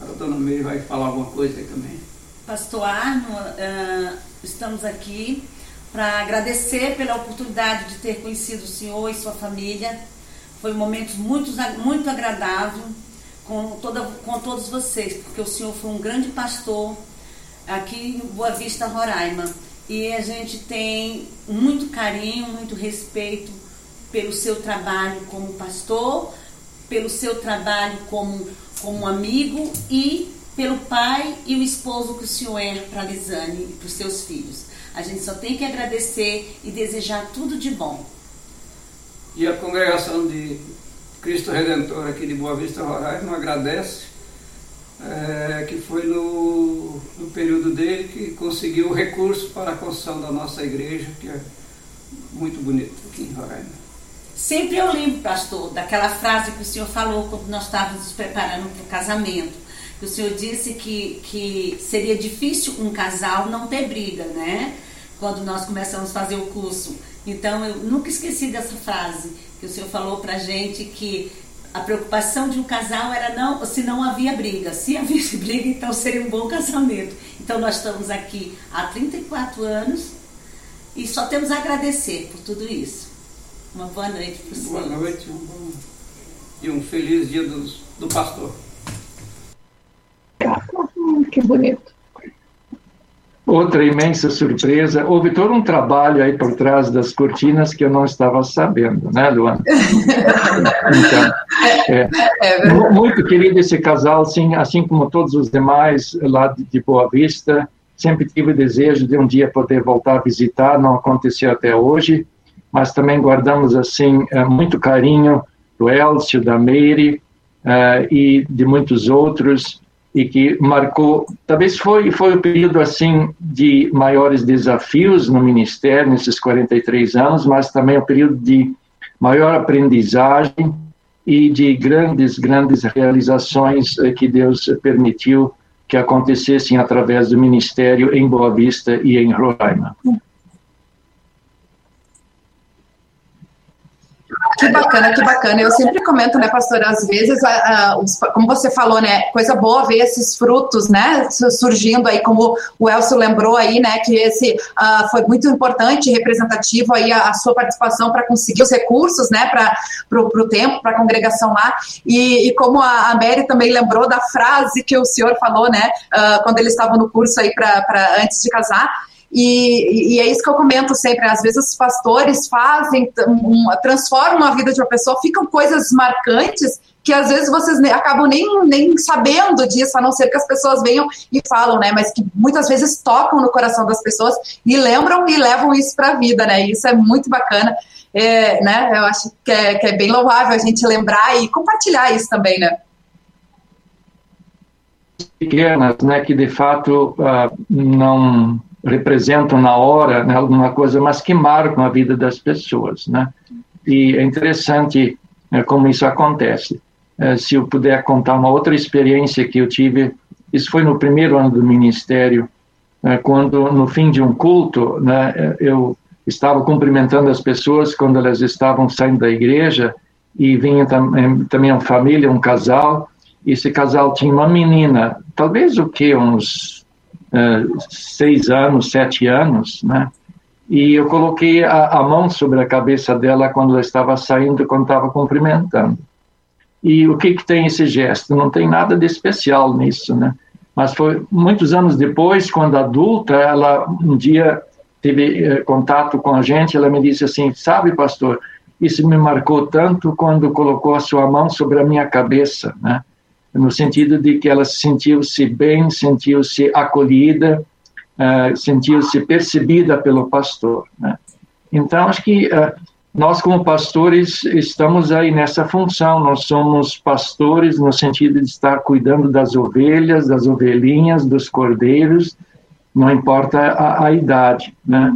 Speaker 6: A dona Meire vai falar alguma coisa aí também.
Speaker 7: Pastor Arno, uh, estamos aqui para agradecer pela oportunidade de ter conhecido o senhor e sua família. Foi um momento muito, muito agradável com, toda, com todos vocês, porque o senhor foi um grande pastor aqui em Boa Vista, Roraima. E a gente tem muito carinho, muito respeito pelo seu trabalho como pastor, pelo seu trabalho como, como amigo e pelo pai e o esposo que o senhor é para Lisane e para os seus filhos. A gente só tem que agradecer e desejar tudo de bom.
Speaker 6: E a congregação de Cristo Redentor aqui de Boa Vista, Roraima, agradece, é, que foi no, no período dele que conseguiu o recurso para a construção da nossa igreja, que é muito bonito aqui em Roraima.
Speaker 7: Sempre eu lembro, pastor, daquela frase que o senhor falou quando nós estávamos nos preparando para o casamento o senhor disse que, que seria difícil um casal não ter briga, né? Quando nós começamos a fazer o curso. Então, eu nunca esqueci dessa frase que o senhor falou pra gente que a preocupação de um casal era não, se não havia briga. Se havia briga, então seria um bom casamento. Então, nós estamos aqui há 34 anos e só temos a agradecer por tudo isso. Uma boa noite para o senhor.
Speaker 6: Boa noite um bom... e um feliz dia do, do pastor.
Speaker 3: Que bonito.
Speaker 2: Outra imensa surpresa. Houve todo um trabalho aí por trás das cortinas que eu não estava sabendo, né, Luana? Então, é, é muito querido esse casal, sim, assim como todos os demais lá de Boa Vista. Sempre tive o desejo de um dia poder voltar a visitar, não aconteceu até hoje, mas também guardamos assim é, muito carinho do Elcio, da Meire uh, e de muitos outros e que marcou, talvez foi foi o período assim de maiores desafios no ministério nesses 43 anos, mas também o período de maior aprendizagem e de grandes grandes realizações eh, que Deus permitiu que acontecessem através do ministério em Boa Vista e em Roraima.
Speaker 1: Que bacana, que bacana. Eu sempre comento, né, pastor, às vezes, a, a, os, como você falou, né, coisa boa ver esses frutos, né, surgindo aí, como o Elcio lembrou aí, né, que esse uh, foi muito importante, representativo aí a, a sua participação para conseguir os recursos, né, para o tempo, para a congregação lá. E, e como a, a Mary também lembrou da frase que o senhor falou, né, uh, quando ele estava no curso aí para antes de casar, e, e, é isso que eu comento sempre. Às vezes os pastores fazem, um, transformam a vida de uma pessoa, ficam coisas marcantes que às vezes vocês acabam nem, nem sabendo disso, a não ser que as pessoas venham e falam, né? Mas que muitas vezes tocam no coração das pessoas e lembram e levam isso para a vida, né? isso é muito bacana. É, né? Eu acho que é, que é bem louvável a gente lembrar e compartilhar isso também, né?
Speaker 2: Pequenas, né? Que de fato uh, não representam na hora né, alguma coisa, mas que marcam a vida das pessoas, né? E é interessante né, como isso acontece. É, se eu puder contar uma outra experiência que eu tive, isso foi no primeiro ano do ministério, é, quando no fim de um culto, né, eu estava cumprimentando as pessoas quando elas estavam saindo da igreja e vinha também, também uma família, um casal. E esse casal tinha uma menina, talvez o que uns seis anos, sete anos, né? E eu coloquei a, a, mão sobre a cabeça dela quando ela estava saindo, quando estava cumprimentando. E o que que tem esse gesto? Não tem nada de especial nisso, né? Mas foi muitos anos depois, quando adulta, ela um dia teve eh, contato com a gente, ela me disse assim, sabe, pastor, isso me marcou tanto quando colocou a sua mão sobre a minha cabeça, né? No sentido de que ela sentiu-se bem, sentiu-se acolhida, uh, sentiu-se percebida pelo pastor. Né? Então, acho que uh, nós, como pastores, estamos aí nessa função. Nós somos pastores no sentido de estar cuidando das ovelhas, das ovelhinhas, dos cordeiros, não importa a, a idade, né?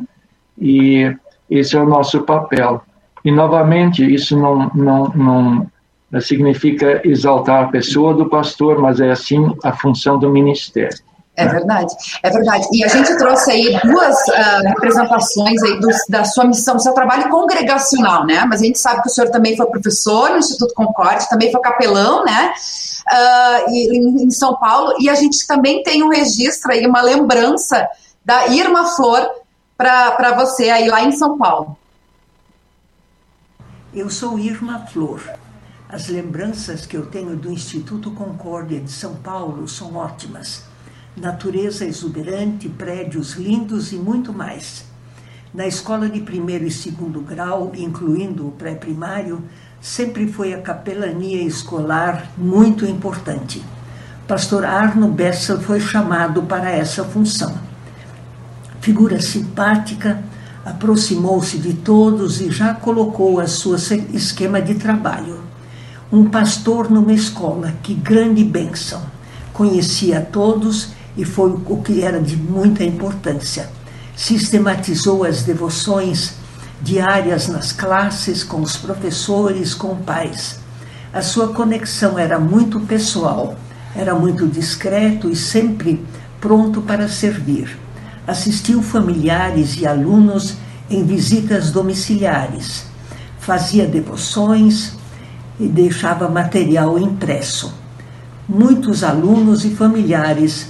Speaker 2: E esse é o nosso papel. E, novamente, isso não, não, não significa exaltar a pessoa do pastor, mas é assim a função do ministério.
Speaker 1: É verdade, é verdade. E a gente trouxe aí duas uh, representações aí do, da sua missão, do seu trabalho congregacional, né? Mas a gente sabe que o senhor também foi professor no Instituto Concorde, também foi capelão, né? Uh, em, em São Paulo. E a gente também tem um registro aí, uma lembrança da Irma Flor para você aí lá em São Paulo.
Speaker 8: Eu sou Irma Flor. As lembranças que eu tenho do Instituto Concórdia de São Paulo são ótimas. Natureza exuberante, prédios lindos e muito mais. Na escola de primeiro e segundo grau, incluindo o pré-primário, sempre foi a capelania escolar muito importante. Pastor Arno Bessel foi chamado para essa função. Figura simpática, aproximou-se de todos e já colocou a sua esquema de trabalho um pastor numa escola, que grande bênção. Conhecia a todos e foi o que era de muita importância. Sistematizou as devoções diárias nas classes, com os professores, com pais. A sua conexão era muito pessoal, era muito discreto e sempre pronto para servir. Assistiu familiares e alunos em visitas domiciliares. Fazia devoções, e deixava material impresso. Muitos alunos e familiares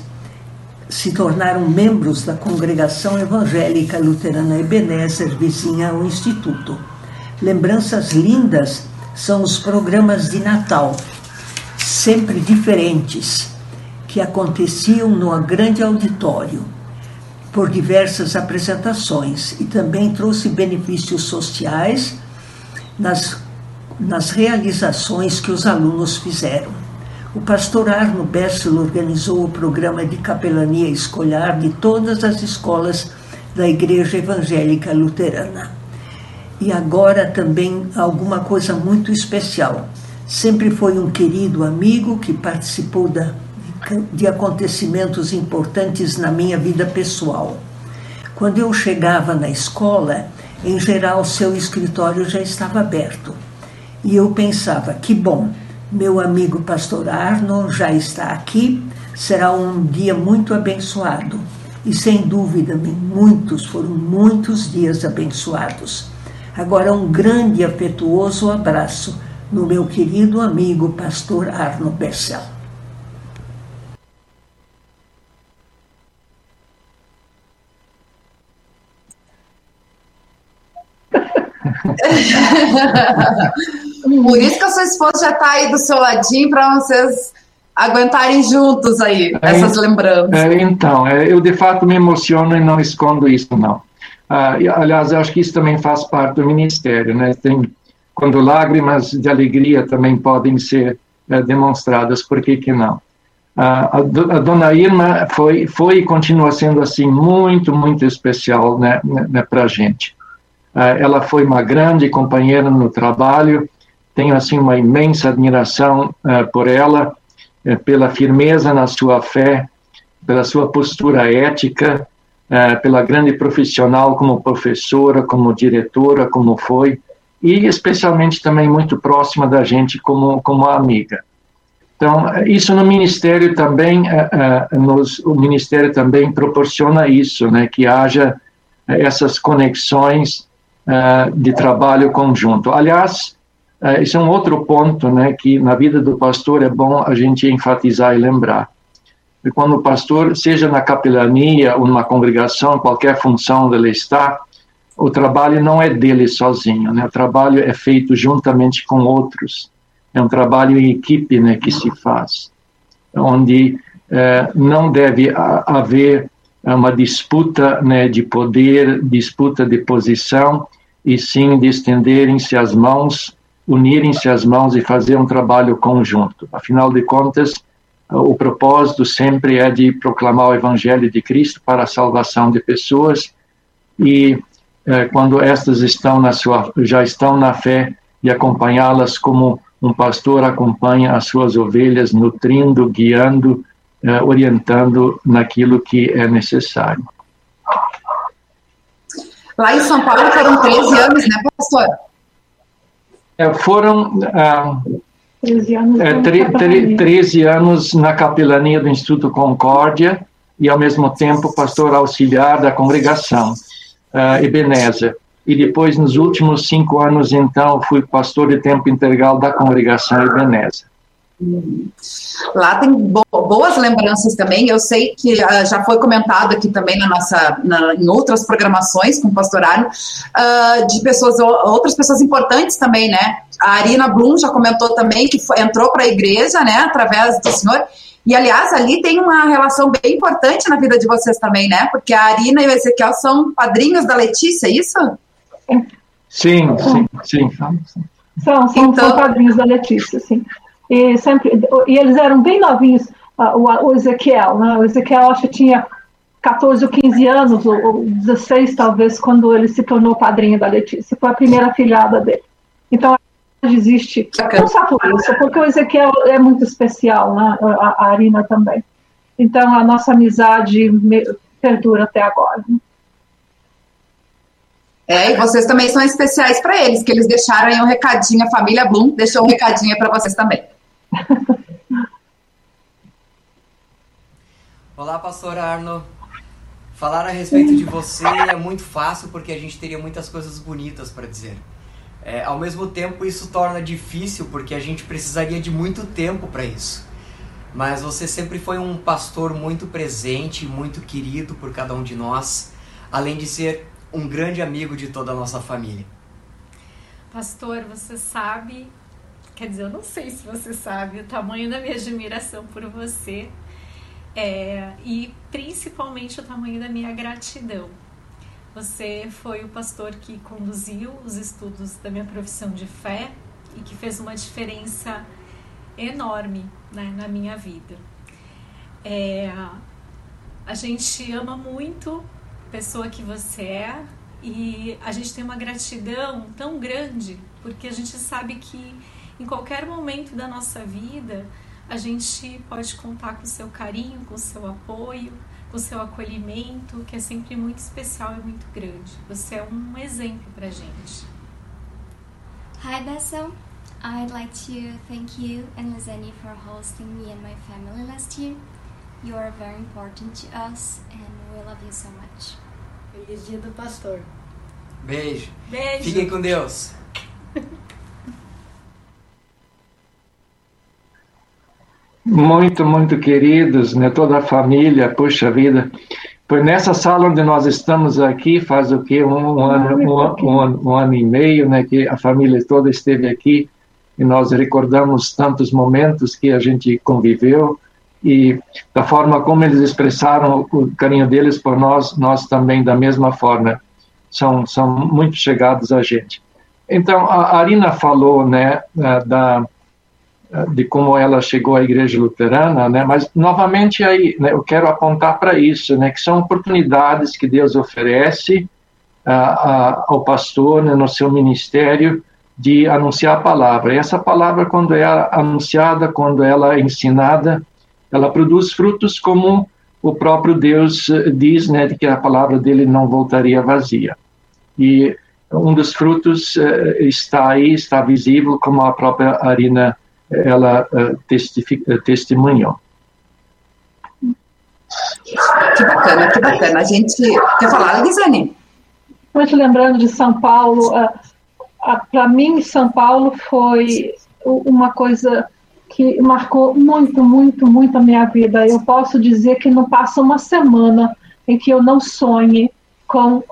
Speaker 8: se tornaram membros da congregação evangélica luterana Ebenezer, vizinha ao Instituto. Lembranças lindas são os programas de Natal, sempre diferentes, que aconteciam no grande auditório. por diversas apresentações e também trouxe benefícios sociais nas, nas realizações que os alunos fizeram. O pastor Arno Bessel organizou o programa de capelania escolar de todas as escolas da Igreja Evangélica Luterana. E agora também alguma coisa muito especial. Sempre foi um querido amigo que participou da, de acontecimentos importantes na minha vida pessoal. Quando eu chegava na escola, em geral seu escritório já estava aberto. E eu pensava: que bom, meu amigo pastor Arno já está aqui, será um dia muito abençoado. E sem dúvida, muitos foram muitos dias abençoados. Agora, um grande e afetuoso abraço no meu querido amigo pastor Arno Bessel.
Speaker 1: Por isso que a sua esposa já está aí do seu ladinho para vocês aguentarem juntos aí é, essas lembranças.
Speaker 2: É, então, é, eu de fato me emociono e não escondo isso, não. Ah, e, aliás, eu acho que isso também faz parte do ministério, né? Tem, quando lágrimas de alegria também podem ser é, demonstradas, por que que não? Ah, a, a, dona Irma foi, foi e continua sendo assim muito, muito especial né, né, para a gente. Ah, ela foi uma grande companheira no trabalho, tenho assim uma imensa admiração uh, por ela, uh, pela firmeza na sua fé, pela sua postura ética, uh, pela grande profissional como professora, como diretora, como foi, e especialmente também muito próxima da gente como como amiga. Então isso no ministério também, nos, o ministério também proporciona isso, né, que haja essas conexões de trabalho conjunto. Aliás, é, esse é um outro ponto, né, que na vida do pastor é bom a gente enfatizar e lembrar. E quando o pastor, seja na capelania ou numa congregação, qualquer função onde ele está, o trabalho não é dele sozinho, né? O trabalho é feito juntamente com outros. É um trabalho em equipe, né, que se faz, onde é, não deve haver uma disputa, né, de poder, disputa de posição, e sim de estenderem-se as mãos unirem-se as mãos e fazer um trabalho conjunto. Afinal de contas, o propósito sempre é de proclamar o Evangelho de Cristo para a salvação de pessoas e eh, quando estas estão na sua, já estão na fé e acompanhá-las como um pastor acompanha as suas ovelhas, nutrindo, guiando, eh, orientando naquilo que é necessário.
Speaker 1: Lá em São Paulo foram 13 anos, né, pastor?
Speaker 2: É, foram ah, 13, anos é, tre, tre, 13 anos na capelania do Instituto Concórdia e, ao mesmo tempo, pastor auxiliar da congregação uh, Ebenezer. E depois, nos últimos cinco anos, então, fui pastor de tempo integral da congregação Ebenezer.
Speaker 1: Lá tem bo boas lembranças também. Eu sei que já foi comentado aqui também na nossa, na, em outras programações com o pastorário, uh, de pessoas, outras pessoas importantes também, né? A Arina Blum já comentou também que foi, entrou para a igreja, né, através do senhor. E, aliás, ali tem uma relação bem importante na vida de vocês também, né? Porque a Arina e o Ezequiel são padrinhos da Letícia, é isso?
Speaker 2: Sim, sim, sim.
Speaker 3: São, são, então, são padrinhos da Letícia, sim. E, sempre, e eles eram bem novinhos, o, o, Ezequiel, né? O Ezequiel acho que tinha 14 ou 15 anos, ou, ou 16 talvez, quando ele se tornou padrinho da Letícia. Foi a primeira filhada dele. Então, existe não só por isso, porque o Ezequiel é muito especial, né? a, a Arina também. Então, a nossa amizade perdura até agora. Né?
Speaker 1: É, e vocês também são especiais para eles, que eles deixaram aí um recadinho, a família Bloom deixou um recadinho para vocês também.
Speaker 9: Olá, pastor Arno. Falar a respeito de você é muito fácil porque a gente teria muitas coisas bonitas para dizer. É, ao mesmo tempo, isso torna difícil porque a gente precisaria de muito tempo para isso. Mas você sempre foi um pastor muito presente, muito querido por cada um de nós, além de ser um grande amigo de toda a nossa família.
Speaker 10: Pastor, você sabe Quer dizer, eu não sei se você sabe o tamanho da minha admiração por você. é, e principalmente o tamanho da minha gratidão. Você foi o pastor que conduziu os estudos da minha profissão de fé e que fez uma diferença enorme né, na minha vida. É, a gente ama muito a pessoa que você é e a gente tem uma gratidão tão grande porque a gente sabe que em qualquer momento da nossa vida a gente pode contar com o seu carinho, com o seu apoio, com o seu acolhimento, que é sempre muito especial e muito grande. Você é um exemplo para gente.
Speaker 11: Hi, Bessel. I'd like to thank you and Lizanie for hosting me and my family last year. You are very important to us and we love you so much.
Speaker 12: Feliz dia do pastor.
Speaker 9: Beijo.
Speaker 10: Beijo.
Speaker 9: Fiquem com Deus.
Speaker 2: Muito, muito queridos, né? Toda a família, puxa vida. Foi nessa sala onde nós estamos aqui, faz o quê? Um, um, ano, um, um, um ano e meio, né? Que a família toda esteve aqui e nós recordamos tantos momentos que a gente conviveu e da forma como eles expressaram o carinho deles por nós, nós também da mesma forma são são muito chegados a gente. Então a Arina falou, né, da de como ela chegou à igreja luterana, né? Mas novamente aí, né, eu quero apontar para isso, né? Que são oportunidades que Deus oferece uh, ao pastor né, no seu ministério de anunciar a palavra. E essa palavra, quando é anunciada, quando ela é ensinada, ela produz frutos como o próprio Deus eh, diz, né, que a palavra dele não voltaria vazia. E um dos frutos uh, está aí, está visível, como a própria Arina ela uh, testifica, testemunhou.
Speaker 1: Que bacana, que bacana. A gente quer falar, Lisane?
Speaker 3: Mas lembrando de São Paulo, uh, para mim, São Paulo foi uma coisa que marcou muito, muito, muito a minha vida. Eu posso dizer que não passa uma semana em que eu não sonhe com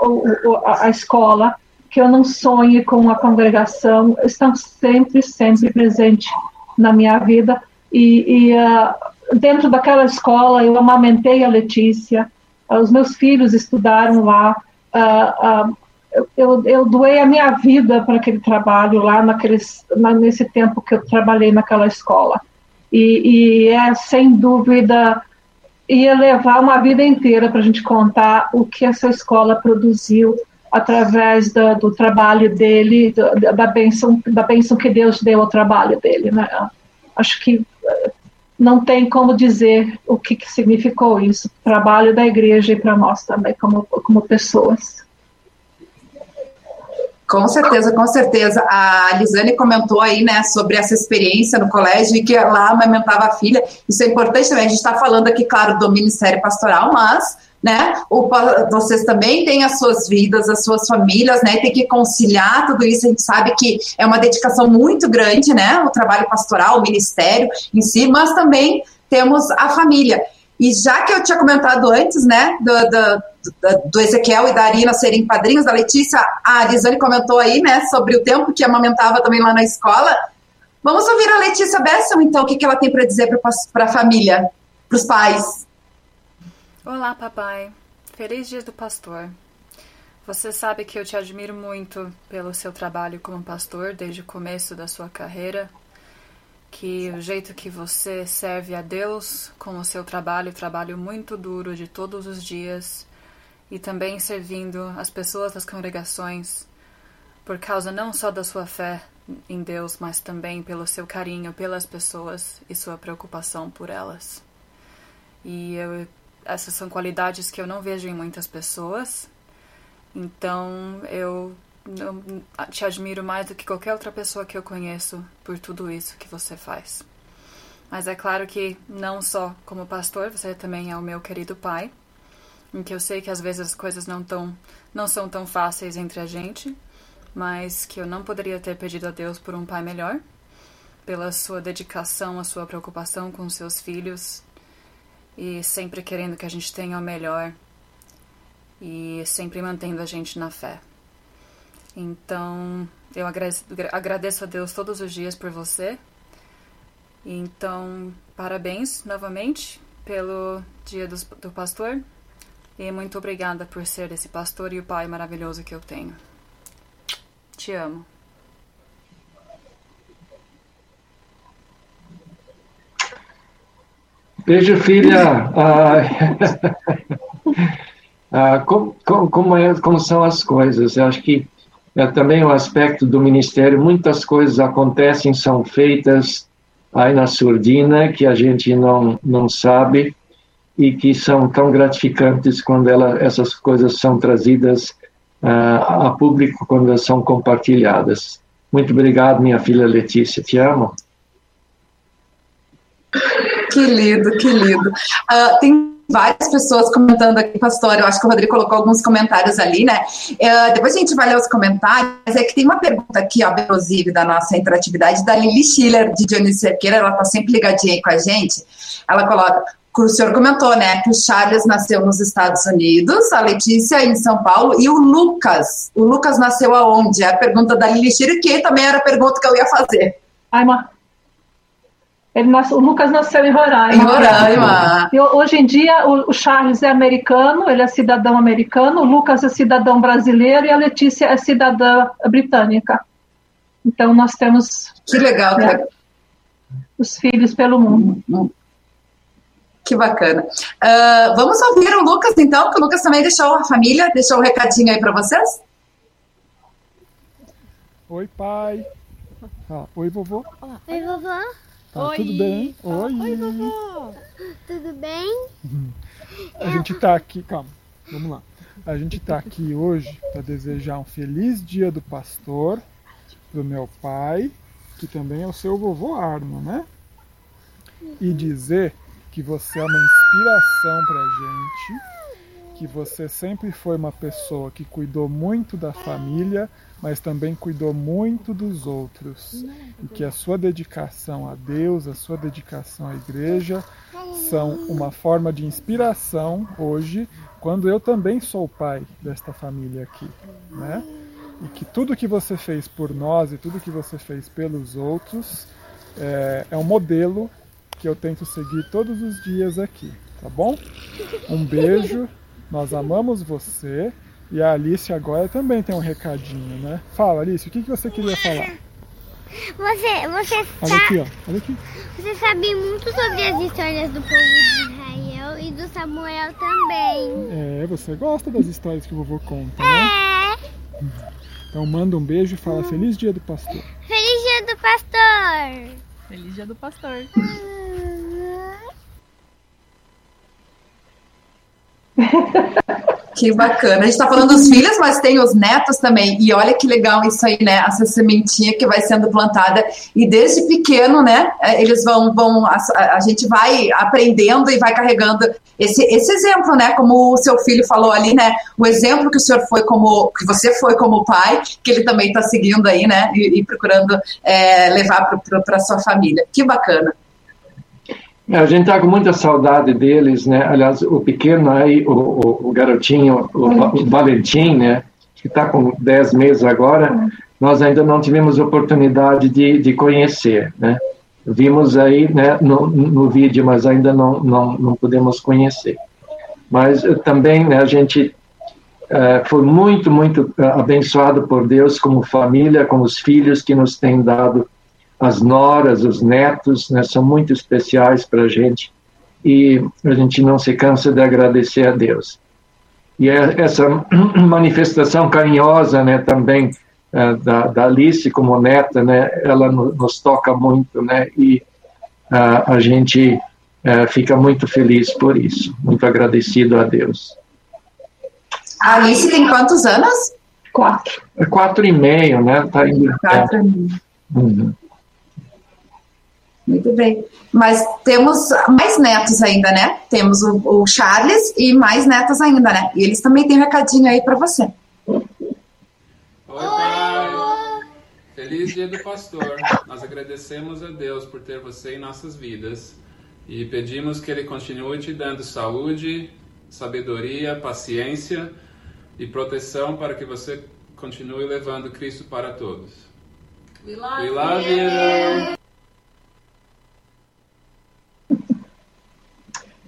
Speaker 3: a escola, que eu não sonhe com a congregação, estão sempre, sempre presentes na minha vida. E, e uh, dentro daquela escola eu amamentei a Letícia, uh, os meus filhos estudaram lá. Uh, eu, eu doei a minha vida para aquele trabalho lá naqueles, nesse tempo que eu trabalhei naquela escola. E, e é sem dúvida ia levar uma vida inteira para a gente contar o que essa escola produziu através do trabalho dele, da, da da bênção que Deus deu ao trabalho dele. Né? Acho que eh, não tem como dizer o que, que significou isso, trabalho da igreja e para nós também, como, como pessoas.
Speaker 1: Com certeza, com certeza. A Lisane comentou aí, né, sobre essa experiência no colégio e que lá amamentava a filha. Isso é importante também. A gente está falando aqui, claro, do Ministério Pastoral, mas, né, o, vocês também têm as suas vidas, as suas famílias, né, tem que conciliar tudo isso. A gente sabe que é uma dedicação muito grande, né, o trabalho pastoral, o ministério em si, mas também temos a família. E já que eu tinha comentado antes, né, do, do, do, Ezequiel e da Arina serem padrinhos da Letícia, a Arizane comentou aí, né, sobre o tempo que amamentava também lá na escola. Vamos ouvir a Letícia Bessel, então, o que, que ela tem para dizer para a família, para os pais.
Speaker 13: Olá, papai. Feliz dia do pastor. Você sabe que eu te admiro muito pelo seu trabalho como pastor desde o começo da sua carreira que o jeito que você serve a Deus com o seu trabalho, trabalho muito duro de todos os dias, e também servindo as pessoas das congregações, por causa não só da sua fé em Deus, mas também pelo seu carinho pelas pessoas e sua preocupação por elas. E eu, essas são qualidades que eu não vejo em muitas pessoas, então eu te admiro mais do que qualquer outra pessoa que eu conheço por tudo isso que você faz. Mas é claro que não só como pastor, você também é o meu querido pai, em que eu sei que às vezes as coisas não tão não são tão fáceis entre a gente, mas que eu não poderia ter pedido a Deus por um pai melhor, pela sua dedicação, a sua preocupação com seus filhos e sempre querendo que a gente tenha o melhor e sempre mantendo a gente na fé. Então, eu agradeço a Deus todos os dias por você. Então, parabéns novamente pelo Dia do, do Pastor e muito obrigada por ser esse pastor e o pai maravilhoso que eu tenho. Te amo.
Speaker 2: Beijo, filha. Ah, ah, como, como, é, como, são as coisas? Eu acho que é também o aspecto do ministério. Muitas coisas acontecem, são feitas aí na surdina que a gente não, não sabe e que são tão gratificantes quando ela, essas coisas são trazidas uh, a público, quando elas são compartilhadas. Muito obrigado, minha filha Letícia. Te amo.
Speaker 1: Que lindo, que lindo. Uh, tem várias pessoas comentando aqui, pastor. Eu acho que o Rodrigo colocou alguns comentários ali, né? Uh, depois a gente vai ler os comentários. É que tem uma pergunta aqui, ó, inclusive, da nossa interatividade, da Lili Schiller, de Dionísio Cerqueira. Ela tá sempre ligadinha aí com a gente. Ela coloca: o senhor comentou, né? Que o Charles nasceu nos Estados Unidos, a Letícia em São Paulo e o Lucas. O Lucas nasceu aonde? É a pergunta da Lili Schiller, que também era a pergunta que eu ia fazer.
Speaker 3: Ai, ma. Ele nasceu, o Lucas nasceu em Roraima.
Speaker 1: Em Roraima.
Speaker 3: E hoje em dia, o, o, Charles é americano, ele é cidadão americano, o Lucas é cidadão brasileiro e a Letícia é cidadã britânica. Então, nós temos.
Speaker 1: Que legal, né?
Speaker 3: Os filhos pelo mundo.
Speaker 1: Que bacana. Uh, vamos ouvir o Lucas, então, que o Lucas também deixou a família, deixou um recadinho aí para vocês.
Speaker 14: Oi, pai. Ah, oi, vovô.
Speaker 15: Oi, vovô.
Speaker 14: Tá Oi. tudo bem?
Speaker 15: Oi. Oi, vovô. Tudo bem?
Speaker 14: A gente tá aqui, calma, vamos lá. A gente tá aqui hoje para desejar um feliz dia do pastor pro meu pai, que também é o seu vovô Arno, né? E dizer que você é uma inspiração pra gente, que você sempre foi uma pessoa que cuidou muito da família mas também cuidou muito dos outros. E que a sua dedicação a Deus, a sua dedicação à igreja, são uma forma de inspiração hoje, quando eu também sou pai desta família aqui. Né? E que tudo que você fez por nós e tudo que você fez pelos outros é, é um modelo que eu tento seguir todos os dias aqui, tá bom? Um beijo, nós amamos você e a Alice agora também tem um recadinho, né? Fala, Alice, o que, que você queria falar?
Speaker 15: Você, você
Speaker 14: olha aqui, ó. Olha aqui.
Speaker 15: Você sabe muito sobre as histórias do povo de Israel e do Samuel também.
Speaker 14: É, você gosta das histórias que o vovô conta, né?
Speaker 15: É.
Speaker 14: Então manda um beijo e fala hum. Feliz Dia do Pastor.
Speaker 15: Feliz Dia do Pastor.
Speaker 13: Feliz Dia do Pastor.
Speaker 1: Que bacana. A gente está falando dos filhos, mas tem os netos também. E olha que legal isso aí, né? Essa sementinha que vai sendo plantada. E desde pequeno, né? É, eles vão. vão a, a gente vai aprendendo e vai carregando esse, esse exemplo, né? Como o seu filho falou ali, né? O exemplo que o senhor foi como. que você foi como pai, que ele também está seguindo aí, né? E, e procurando é, levar para sua família. Que bacana.
Speaker 2: É, a gente está com muita saudade deles, né? Aliás, o pequeno aí, o, o, o garotinho, o, o, Valentim, né? Que está com 10 meses agora, nós ainda não tivemos oportunidade de, de conhecer, né? Vimos aí né, no, no vídeo, mas ainda não, não, não podemos conhecer. Mas eh, também né, a gente uh, foi muito, muito uh, abençoado por Deus como família, com os filhos que nos têm dado as noras, os netos, né, são muito especiais para a gente e a gente não se cansa de agradecer a Deus. E é essa manifestação carinhosa, né, também é, da, da, Alice como neta, né, ela nos toca muito, né, e uh, a gente uh, fica muito feliz por isso, muito agradecido a Deus.
Speaker 1: A Alice tem quantos anos?
Speaker 3: Quatro.
Speaker 2: É quatro e meio, né? Tá indo,
Speaker 1: quatro e meio. Uhum. Muito bem. Mas temos mais netos ainda, né? Temos o, o, Charles e mais netos ainda, né? E eles também têm um recadinho aí para você.
Speaker 16: Oi, pai. Feliz dia do pastor. Nós agradecemos a Deus por ter você em nossas vidas e pedimos que Ele continue te dando saúde, sabedoria, paciência e proteção para que você continue levando Cristo para todos.
Speaker 7: We love,
Speaker 16: We love you.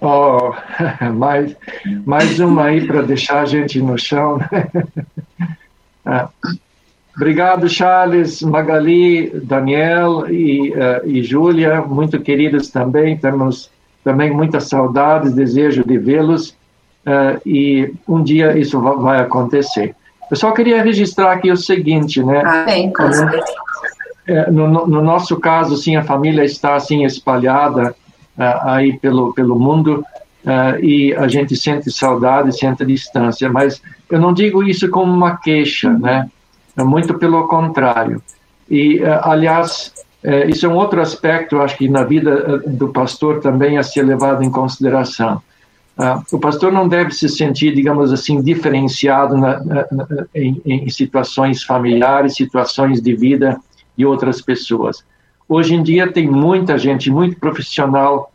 Speaker 2: Oh, mais, mais uma aí para deixar a gente no chão. ah. Obrigado, Charles, Magali, Daniel e, uh, e Júlia, muito queridos também. Temos também muitas saudades, desejo de vê-los uh, e um dia isso vai acontecer. Eu só queria registrar aqui o seguinte, né?
Speaker 1: Ah, bem, com
Speaker 2: é, no, no, nosso caso, sim, a família está assim espalhada uh, aí pelo pelo mundo uh, e a gente sente saudade, sente distância. Mas eu não digo isso como uma queixa, né? É muito pelo contrário. E uh, aliás, isso é um outro aspecto, acho que na vida do pastor também a ser levado em consideração. Uh, o pastor não deve se sentir, digamos assim, diferenciado na, na, em, em, situações familiares, situações de vida de outras pessoas. Hoje em dia tem muita gente, muito profissional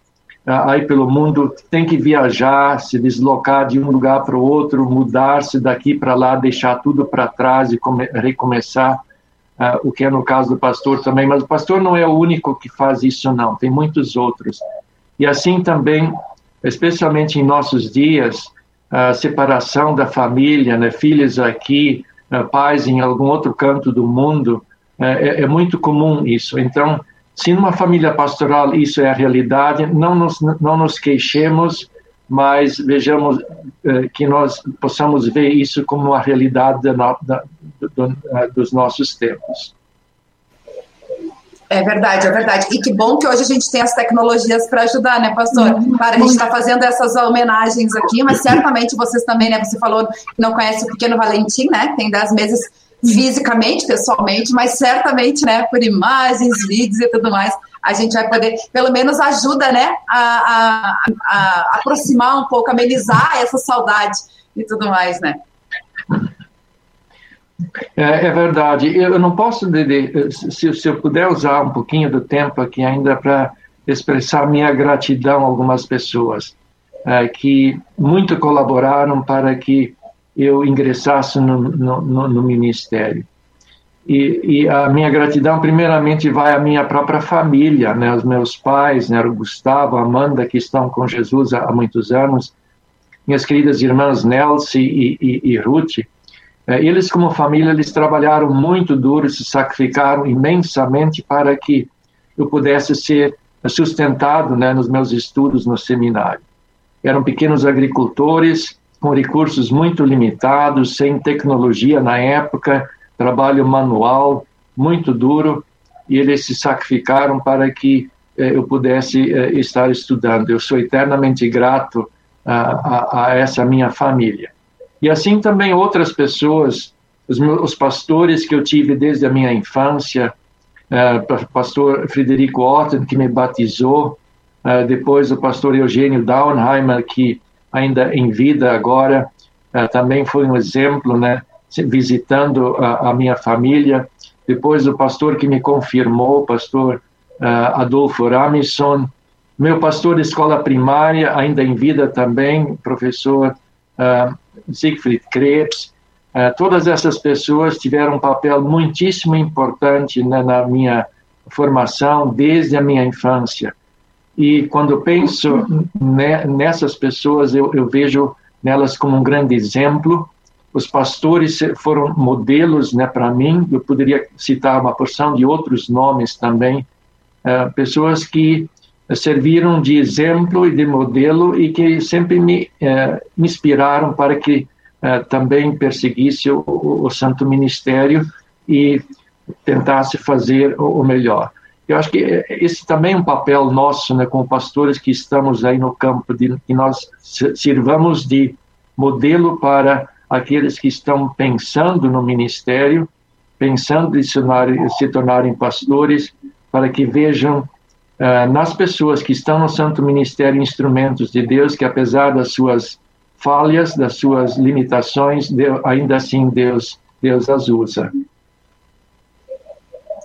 Speaker 2: uh, aí pelo mundo, tem que viajar, se deslocar de um lugar para o outro, mudar-se daqui para lá, deixar tudo para trás e come, recomeçar, uh, o que é no caso do pastor também. Mas o pastor não é o único que faz isso, não, tem muitos outros. E assim também especialmente em nossos dias, a separação da família, né, filhos aqui, uh, pais em algum outro canto do mundo, é, é, muito comum isso. Então, se numa família pastoral isso é a realidade, não nos, não nos queixemos, mas vejamos uh, que nós possamos ver isso como a realidade da, da, do, dos nossos tempos.
Speaker 1: É verdade, é verdade. E que bom que hoje a gente tem as tecnologias para ajudar, né, pastor? Uhum. Claro, a gente está fazendo essas homenagens aqui, mas certamente vocês também, né? Você falou que não conhece o pequeno Valentim, né? Tem 10 meses fisicamente, pessoalmente, mas certamente, né, por imagens, vídeos e tudo mais, a gente vai poder, pelo menos ajuda, né, a, a, a aproximar um pouco, amenizar essa saudade e tudo mais, né?
Speaker 2: É, é, verdade. Eu não posso, se, se, eu puder usar um pouquinho do tempo aqui ainda para expressar minha gratidão a algumas pessoas é, que muito colaboraram para que eu ingressasse no, no, no, no ministério. E, e, a minha gratidão, primeiramente, vai à minha própria família, né, os meus pais, né, o Gustavo, a Amanda, que estão com Jesus há, muitos anos, minhas queridas irmãs Nelson e, e, e Ruth, é, eles, como família, eles trabalharam muito duro, se sacrificaram imensamente para que eu pudesse ser sustentado né, nos meus estudos no seminário. Eram pequenos agricultores com recursos muito limitados, sem tecnologia na época, trabalho manual muito duro, e eles se sacrificaram para que eh, eu pudesse eh, estar estudando. Eu sou eternamente grato a, a, a essa minha família. E assim também outras pessoas, os, meus, os pastores que eu tive desde a minha infância, uh, pastor Frederico Otten, que me batizou, uh, depois o pastor Eugênio Daunheimer, que ainda em vida agora, uh, também foi um exemplo, né, visitando a, a, minha família. Depois o pastor que me confirmou, o pastor Adolfo Ramison, meu pastor de escola primária, ainda em vida também, professor uh, Siegfried Krebs, todas essas pessoas tiveram um papel muitíssimo importante na, na minha formação desde a minha infância. E quando penso ne, nessas pessoas, eu, eu vejo nelas como um grande exemplo. Os pastores foram modelos né, para mim. Eu poderia citar uma porção de outros nomes também. Uh, pessoas que serviram de exemplo e de modelo e que sempre me eh, inspiraram para que eh, também perseguisse o, o, Santo Ministério e tentasse fazer o, o, melhor. Eu acho que esse também é um papel nosso, né, como pastores que estamos aí no campo, de que nós sirvamos de modelo para aqueles que estão pensando no ministério, pensando em se, se tornarem pastores, para que vejam uh, nas pessoas que estão no Santo Ministério instrumentos de Deus, que apesar das suas falhas, das suas limitações, Deus, ainda assim Deus, Deus as usa.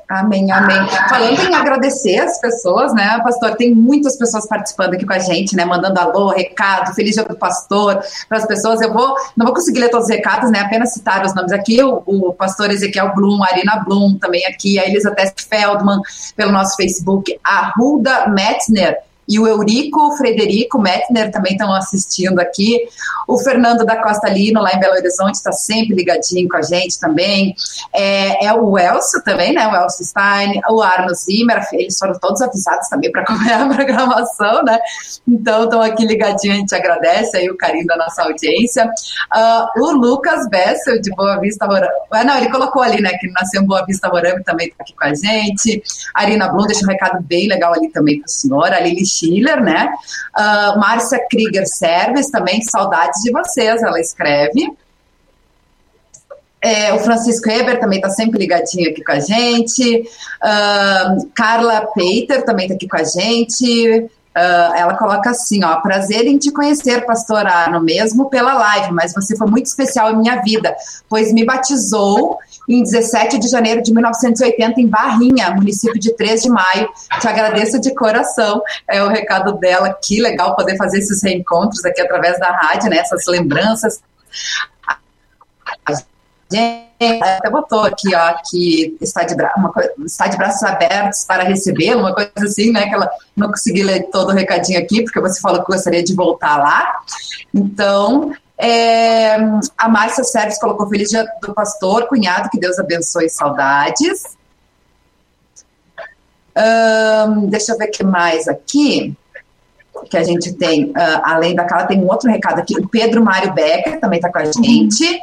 Speaker 1: Amém, amém. Falando em agradecer as pessoas, né, pastor? Tem muitas pessoas participando aqui com a gente, né? Mandando alô, recado, feliz dia do pastor para as pessoas. Eu vou, não vou conseguir ler todos os recados, né? Apenas citar os nomes aqui: o, o pastor Ezequiel Blum, a Arina Blum, também aqui, a Elizabeth Feldman, pelo nosso Facebook, a Ruda Metzner e o Eurico, o Frederico, o Metner também estão assistindo aqui. O Fernando da Costa Lino, lá em Belo Horizonte, está sempre ligadinho com a gente também. É, é o Elcio também, né? O Elcio Stein, o Arno Zimmer, eles foram todos avisados também para acompanhar a programação, né? Então estão aqui ligadinhos, a gente agradece aí o carinho da nossa audiência. Uh, o Lucas Bessel, de Boa Vista Morame. Ah, não, ele colocou ali, né, que nasceu em Boa Vista Morame, também está aqui com a gente. A Arina Blum deixa um recado bem legal ali também para o senhor. A Lili Schiller, né? Uh, Márcia Krieger Serves também, saudades de vocês, ela escreve. É, o Francisco Eber também está sempre ligadinho aqui com a gente. Uh, Carla Peiter também está aqui com a gente. Uh, ela coloca assim, ó, prazer em te conhecer, pastor Arno, mesmo pela live, mas você foi muito especial em minha vida, pois me batizou em 17 de janeiro de 1980 em Barrinha, município de 3 de maio. Te agradeço de coração. É o recado dela. Que legal poder fazer esses reencontros aqui através da rádio, né? Essas lembranças. A gente até botou aqui, ó, que está de, bra uma está de braços abertos para recebê-lo, uma coisa assim, né? Que ela não consegui ler todo o recadinho aqui, porque você falou que gostaria de voltar lá. Então, é, a Márcia Serves colocou Feliz Dia do Pastor, cunhado, que Deus abençoe, saudades. Um, deixa eu ver o que mais aqui que a gente tem, uh, além daquela, tem um outro recado aqui. O Pedro Mário Becker também está com a gente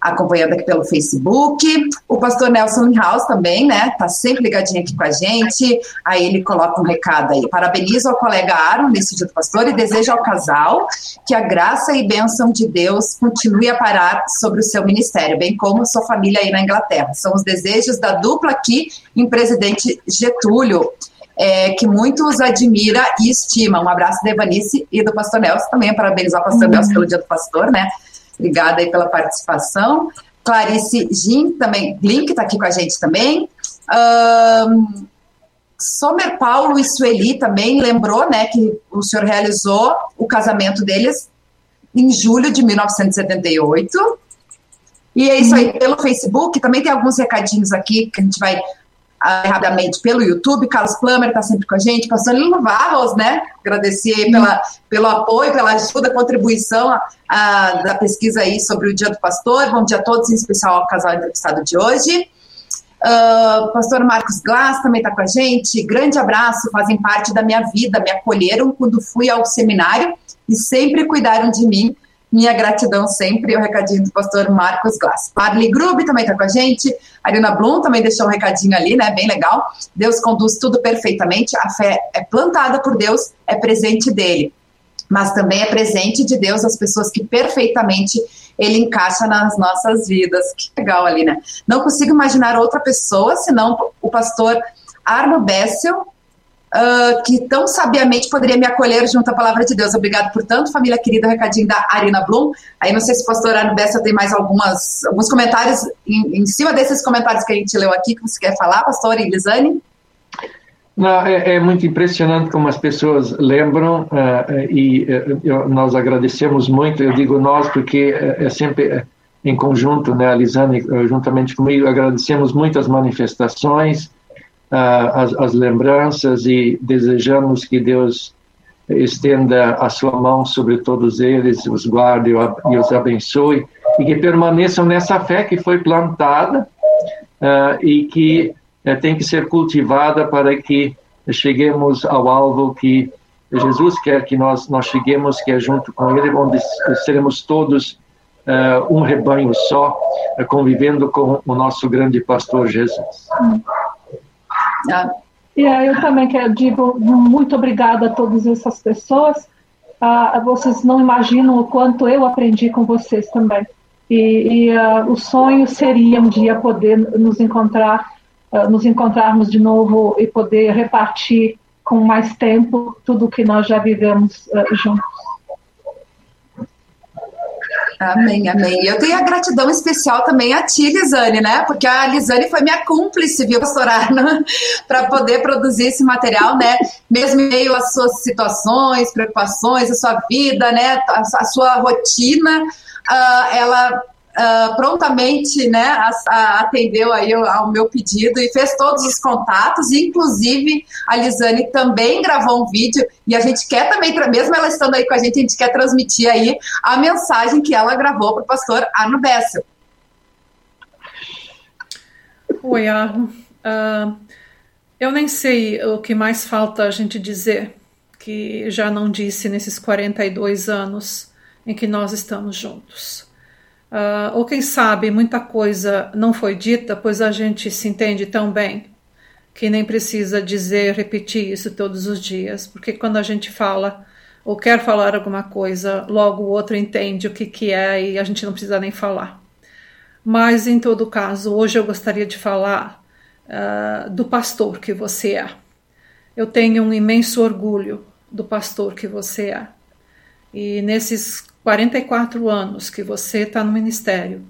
Speaker 1: acompanhando aqui pelo Facebook. O pastor Nelson House também, né? Tá sempre ligadinho aqui com a gente. Aí ele coloca um recado aí. Parabenizo ao colega Aaron nesse dia do pastor e desejo ao casal que a graça e bênção de Deus continue a parar sobre o seu ministério, bem como sua família aí na Inglaterra. São os desejos da dupla aqui em Presidente Getúlio. É, que muitos admira e estima. Um abraço da Evanice e do Pastor Nelson também, parabenizar o Pastor uhum. Nelson pelo Dia do Pastor, né? Obrigada aí pela participação. Clarice Gin também, Link está aqui com a gente também. Um, Somer Paulo e Sueli também lembrou, né, que o senhor realizou o casamento deles em julho de 1978. E é isso aí, pelo Facebook, também tem alguns recadinhos aqui que a gente vai rapidamente pelo YouTube. Carlos Plummer está sempre com a gente. Pastor Lilo Varros, né? Agradecer pela, pelo apoio, pela ajuda, contribuição a, a, da pesquisa aí sobre o Dia do Pastor. Bom dia a todos, em especial ao casal entrevistado de hoje. Uh, pastor Marcos Glass também está com a gente. Grande abraço, fazem parte da minha vida, me acolheram quando fui ao seminário e sempre cuidaram de mim minha gratidão sempre, o recadinho do pastor Marcos Glass. Marli Grube também está com a gente, Arina Blum também deixou um recadinho ali, né, bem legal. Deus conduz tudo perfeitamente, a fé é plantada por Deus, é presente dele, mas também é presente de Deus as pessoas que perfeitamente ele encaixa nas nossas vidas. Que legal ali, né? Não consigo imaginar outra pessoa senão o pastor Arno Bessel, uh, que tão sabiamente poderia me acolher junto à palavra de Deus. Obrigado por tanto, família querida, recadinho da Arina Blum. Aí não sei se o pastor Arno Bessa tem mais algumas, alguns comentários em, em, cima desses comentários que a gente leu aqui, que você quer falar, pastor Elisane?
Speaker 2: Não, é, é, muito impressionante como as pessoas lembram uh, e uh, nós agradecemos muito. Eu digo nós porque uh, é sempre em conjunto, né, a Lisane, juntamente comigo, agradecemos muito as manifestações, as, as, lembranças e desejamos que Deus estenda a sua mão sobre todos eles, os guarde e os abençoe e que permaneçam nessa fé que foi plantada uh, e que uh, tem que ser cultivada para que cheguemos ao alvo que Jesus quer que nós nós cheguemos, que é junto com Ele, onde seremos todos uh, um rebanho só, convivendo com o nosso grande pastor Jesus.
Speaker 3: Ah. E eu também quero digo muito obrigada a todas essas pessoas. Ah, vocês não imaginam o quanto eu aprendi com vocês também. E, e uh, o sonho seria um dia poder nos encontrar, uh, nos encontrarmos de novo e poder repartir com mais tempo tudo que nós já vivemos juntos.
Speaker 1: Amém, amém. Eu tenho a gratidão especial também a ti, Lisane, né? Porque a Lisane foi minha cúmplice, viu, pastor Arno, para poder produzir esse material, né? Mesmo em meio às suas situações, preocupações, a sua vida, né? A, a sua rotina, uh, ela uh, prontamente né, atendeu aí ao meu pedido e fez todos os contatos, inclusive a Lisane também gravou um vídeo e a gente quer também, mesmo ela estando aí com a gente, a gente quer transmitir aí a mensagem que ela gravou para o pastor Arno Bessel.
Speaker 17: Oi, Arno. Uh, eu nem sei o que mais falta a gente dizer, que já não disse nesses 42 anos em que nós estamos juntos. Uh, ou quem sabe muita coisa não foi dita, pois a gente se entende tão bem que nem precisa dizer, repetir isso todos os dias, porque quando a gente fala ou quer falar alguma coisa, logo o outro entende o que, que é e a gente não precisa nem falar. Mas, em todo caso, hoje eu gostaria de falar uh, do pastor que você é. Eu tenho um imenso orgulho do pastor que você é. E nesses 44 anos que você está no ministério,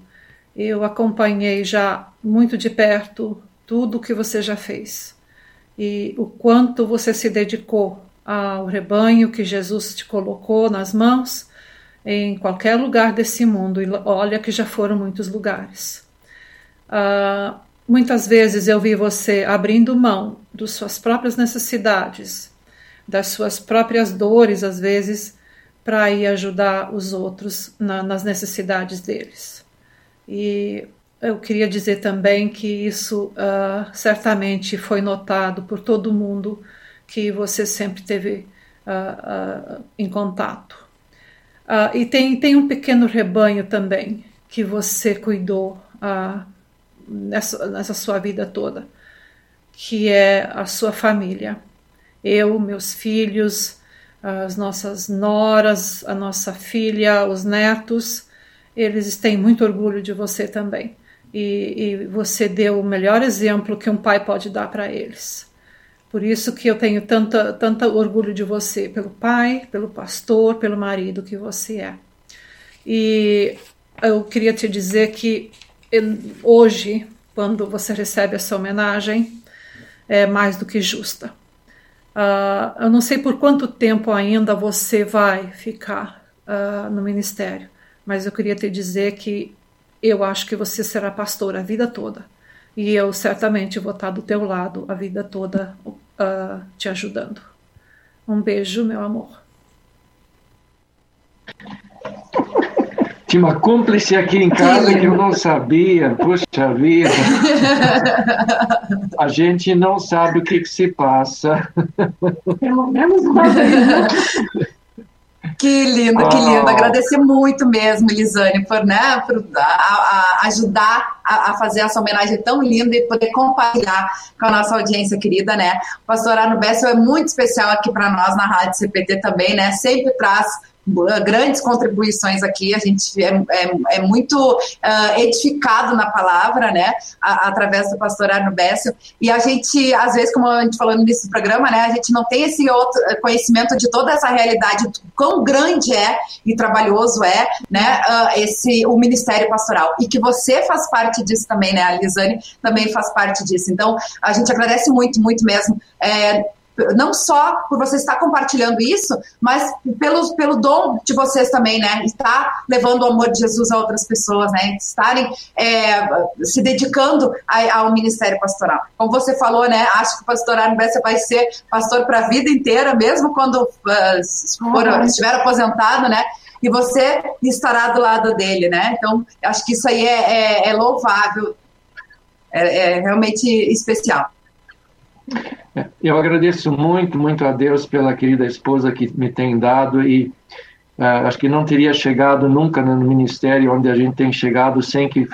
Speaker 17: eu acompanhei já muito de perto tudo o que você já fez e o quanto você se dedicou ao rebanho que Jesus te colocou nas mãos em qualquer lugar desse mundo. E olha que já foram muitos lugares. Uh, muitas vezes eu vi você abrindo mão das suas próprias necessidades, das suas próprias dores, às vezes, para ir ajudar os outros na, nas necessidades deles. E eu queria dizer também que isso uh, certamente foi notado por todo mundo que você sempre teve uh, uh, em contato. e tem, tem um pequeno rebanho também que você cuidou nessa, nessa sua vida toda, que é a sua família. Eu, meus filhos, as nossas noras, a nossa filha, os netos, eles têm muito orgulho de você também. E, e você deu o melhor exemplo que um pai pode dar para eles. Por isso que eu tenho tanta, tanta orgulho de você, pelo pai, pelo pastor, pelo marido que você é. E eu queria te dizer que hoje, quando você recebe essa homenagem, é mais do que justa. Uh, eu não sei por quanto tempo ainda você vai ficar uh, no ministério, mas eu queria te dizer que eu acho que você será pastor a vida toda. E eu certamente vou estar do teu lado a vida toda uh, te ajudando. Um beijo, meu amor.
Speaker 2: Tinha uma cúmplice aqui em casa que eu não sabia, puxa vida. A gente não sabe o que, que se passa.
Speaker 17: Pelo menos uma vez. Né?
Speaker 1: Que lindo, que lindo. Agradecer muito mesmo, Elisane, por, né, por a, a ajudar a, a, fazer essa homenagem tão linda e poder compartilhar com a nossa audiência querida, né? O pastor Arno Bessel é muito especial aqui para nós na Rádio CPT também, né? Sempre traz grandes contribuições aqui, a gente é, é, é muito uh, edificado na palavra, né, a, através do pastor Arno Bessel, e a gente, às vezes, como a gente falou no início do programa, né, a gente não tem esse outro eh, conhecimento de toda essa realidade, quão grande é e trabalhoso é, né, uh, esse, o ministério pastoral, e que você faz parte disso também, né, a Lisane também faz parte disso, então a gente agradece muito, muito mesmo, é, não só por você estar compartilhando isso, mas pelo, pelo dom de vocês também, né? Estar levando o amor de Jesus a outras pessoas, né? Estarem é, se dedicando a, ao ministério pastoral. Como você falou, né? Acho que o pastor Arno vai ser pastor para a vida inteira, mesmo quando uh, for, uhum. estiver aposentado, né? E você estará do lado dele, né? Então, acho que isso aí é, é, é louvável, é, é realmente especial.
Speaker 2: Eu agradeço muito, muito a Deus pela querida esposa que me tem dado e uh, acho que não teria chegado nunca no ministério onde a gente tem chegado sem que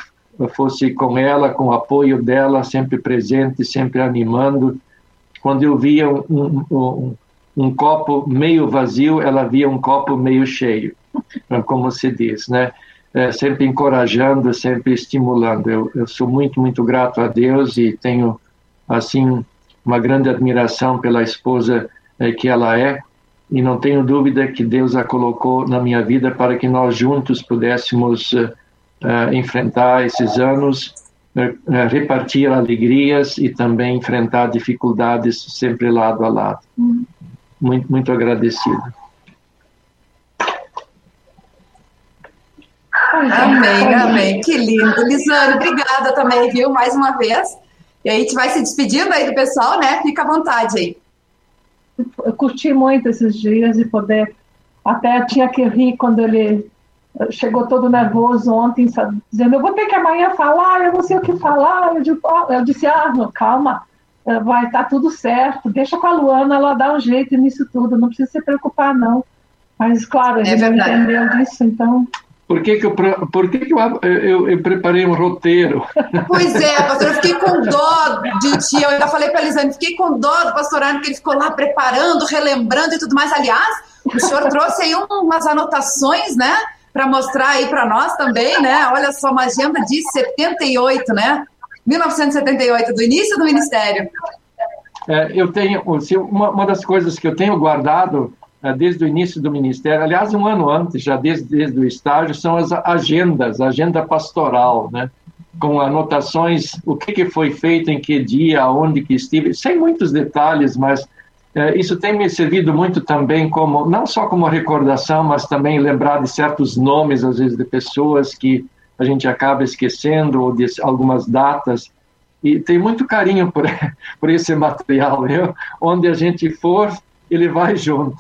Speaker 2: fosse com ela, com o apoio dela, sempre presente, sempre animando. Quando eu via um, um, um, um copo meio vazio, ela via um copo meio cheio, como se diz, né? É, sempre encorajando, sempre estimulando. Eu, eu sou muito, muito grato a Deus e tenho, assim, uma grande admiração pela esposa eh, que ela é e não tenho dúvida que Deus a colocou na minha vida para que nós juntos pudéssemos uh, enfrentar esses anos, repartir alegrias e também enfrentar dificuldades sempre lado a lado. Muito, muito agradecido.
Speaker 1: Amém, amém. Que lindo. Lisane, obrigada também, viu? Mais uma vez. E aí a gente vai se despedindo aí do pessoal, né? Fica à vontade aí.
Speaker 3: Eu curti muito esses dias de poder. Até tinha que rir quando ele eh, chegou todo nervoso ontem, sabe, dizendo: Eu vou ter que amanhã falar, eu não sei o que falar. Eu, digo, oh, eu disse: Ah, calma, eh, vai estar tá tudo certo, deixa com a Luana, ela dá um jeito nisso tudo, não precisa se preocupar, não. Mas, claro, a é gente é entendeu disso, então.
Speaker 2: Por que, que, eu, por que, que eu, eu, eu, preparei um roteiro?
Speaker 1: Pois é, pastor, eu fiquei com dó de ti. Eu ainda falei para a Elisane, fiquei com dó do pastor Arno, que ele ficou lá preparando, relembrando e tudo mais. Aliás, o senhor trouxe aí umas anotações, né? Para mostrar aí para nós também, né? Olha só, uma agenda de 78, né? 1978, do início do ministério.
Speaker 2: É, eu tenho, uma, uma das coisas que eu tenho guardado desde o início do ministério, aliás, um ano antes, já desde, desde o estágio, são as agendas, agenda pastoral, né? com anotações, o que, que foi feito, em que dia, onde que estive, sem muitos detalhes, mas é, isso tem me servido muito também como, não só como recordação, mas também lembrar de certos nomes, às vezes, de pessoas que a gente acaba esquecendo, ou de algumas datas, e tem muito carinho por, por esse material, viu? onde a gente for, ele vai junto.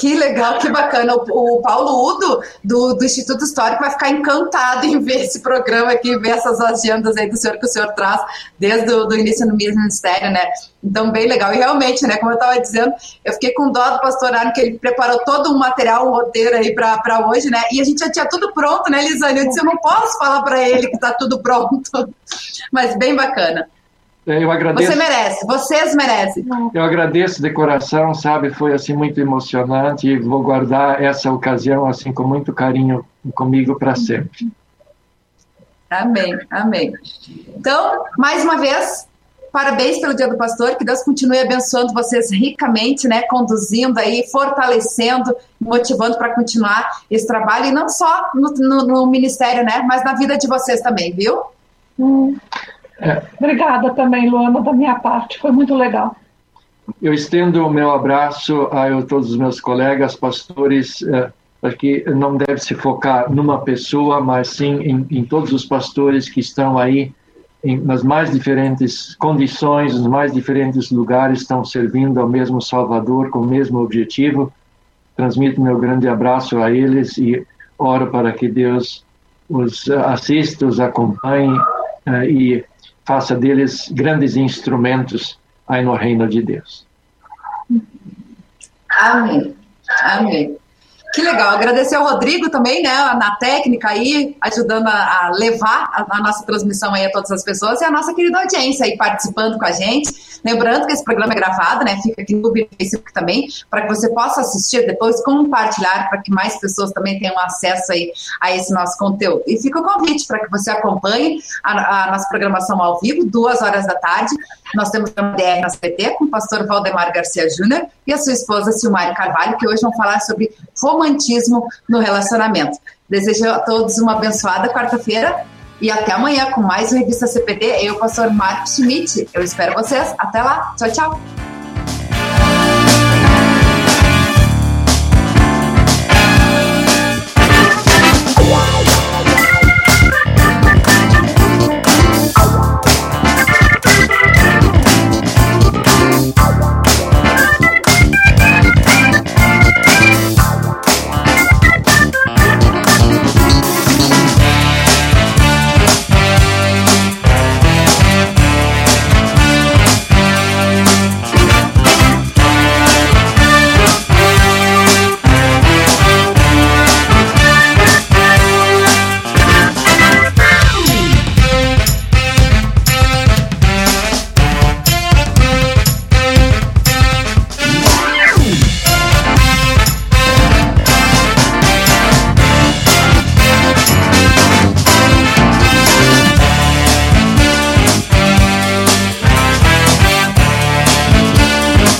Speaker 1: Que legal, que bacana. O, o Paulo Udo, do, do, Instituto Histórico, vai ficar encantado em ver esse programa aqui, ver essas agendas aí do senhor que o senhor traz desde o início no ministério, né? Então, bem legal. E realmente, né, como eu estava dizendo, eu fiquei com dó do pastor Arno, que ele preparou todo um material, um roteiro aí para hoje, né? E a gente já tinha tudo pronto, né, Lisane? Eu disse, eu não posso falar para ele que está tudo pronto. Mas bem bacana.
Speaker 2: É, eu agradeço.
Speaker 1: Você merece, vocês merecem.
Speaker 2: Eu agradeço de coração, sabe? Foi assim muito emocionante e vou guardar essa ocasião assim com muito carinho comigo para sempre.
Speaker 1: Amém, amém. Então, mais uma vez, parabéns pelo Dia do Pastor, que Deus continue abençoando vocês ricamente, né? Conduzindo aí, fortalecendo, motivando para continuar esse trabalho e não só no, no, no, ministério, né? Mas na vida de vocês também, viu?
Speaker 3: Hum. Obrigada também, Luana, da minha parte, foi muito legal.
Speaker 2: Eu estendo o meu abraço a todos os meus colegas pastores, é, para que não deve se focar numa pessoa, mas sim em, em todos os pastores que estão aí em, nas mais diferentes condições, nos mais diferentes lugares, estão servindo ao mesmo Salvador com o mesmo objetivo. Transmito meu grande abraço a eles e oro para que Deus os assista, os acompanhe uh, e faça deles grandes instrumentos aí no reino de Deus.
Speaker 1: Amém. Amém. Que legal, agradecer ao Rodrigo também, né, na técnica aí, ajudando a, a levar a, a, nossa transmissão aí a todas as pessoas e a nossa querida audiência aí participando com a gente. Lembrando que esse programa é gravado, né, fica aqui no YouTube Facebook também, para que você possa assistir depois, compartilhar, para que mais pessoas também tenham acesso aí a esse nosso conteúdo. E fica o convite para que você acompanhe a, a nossa programação ao vivo, duas horas da tarde. Nós temos uma DR na CPT com o pastor Valdemar Garcia Júnior e a sua esposa Silmari Carvalho, que hoje vão falar sobre romantismo no relacionamento. Desejo a todos uma abençoada quarta-feira e até amanhã com mais Revista CPT. Eu, pastor Marcos Schmidt. Eu espero vocês. Até lá. Tchau, tchau.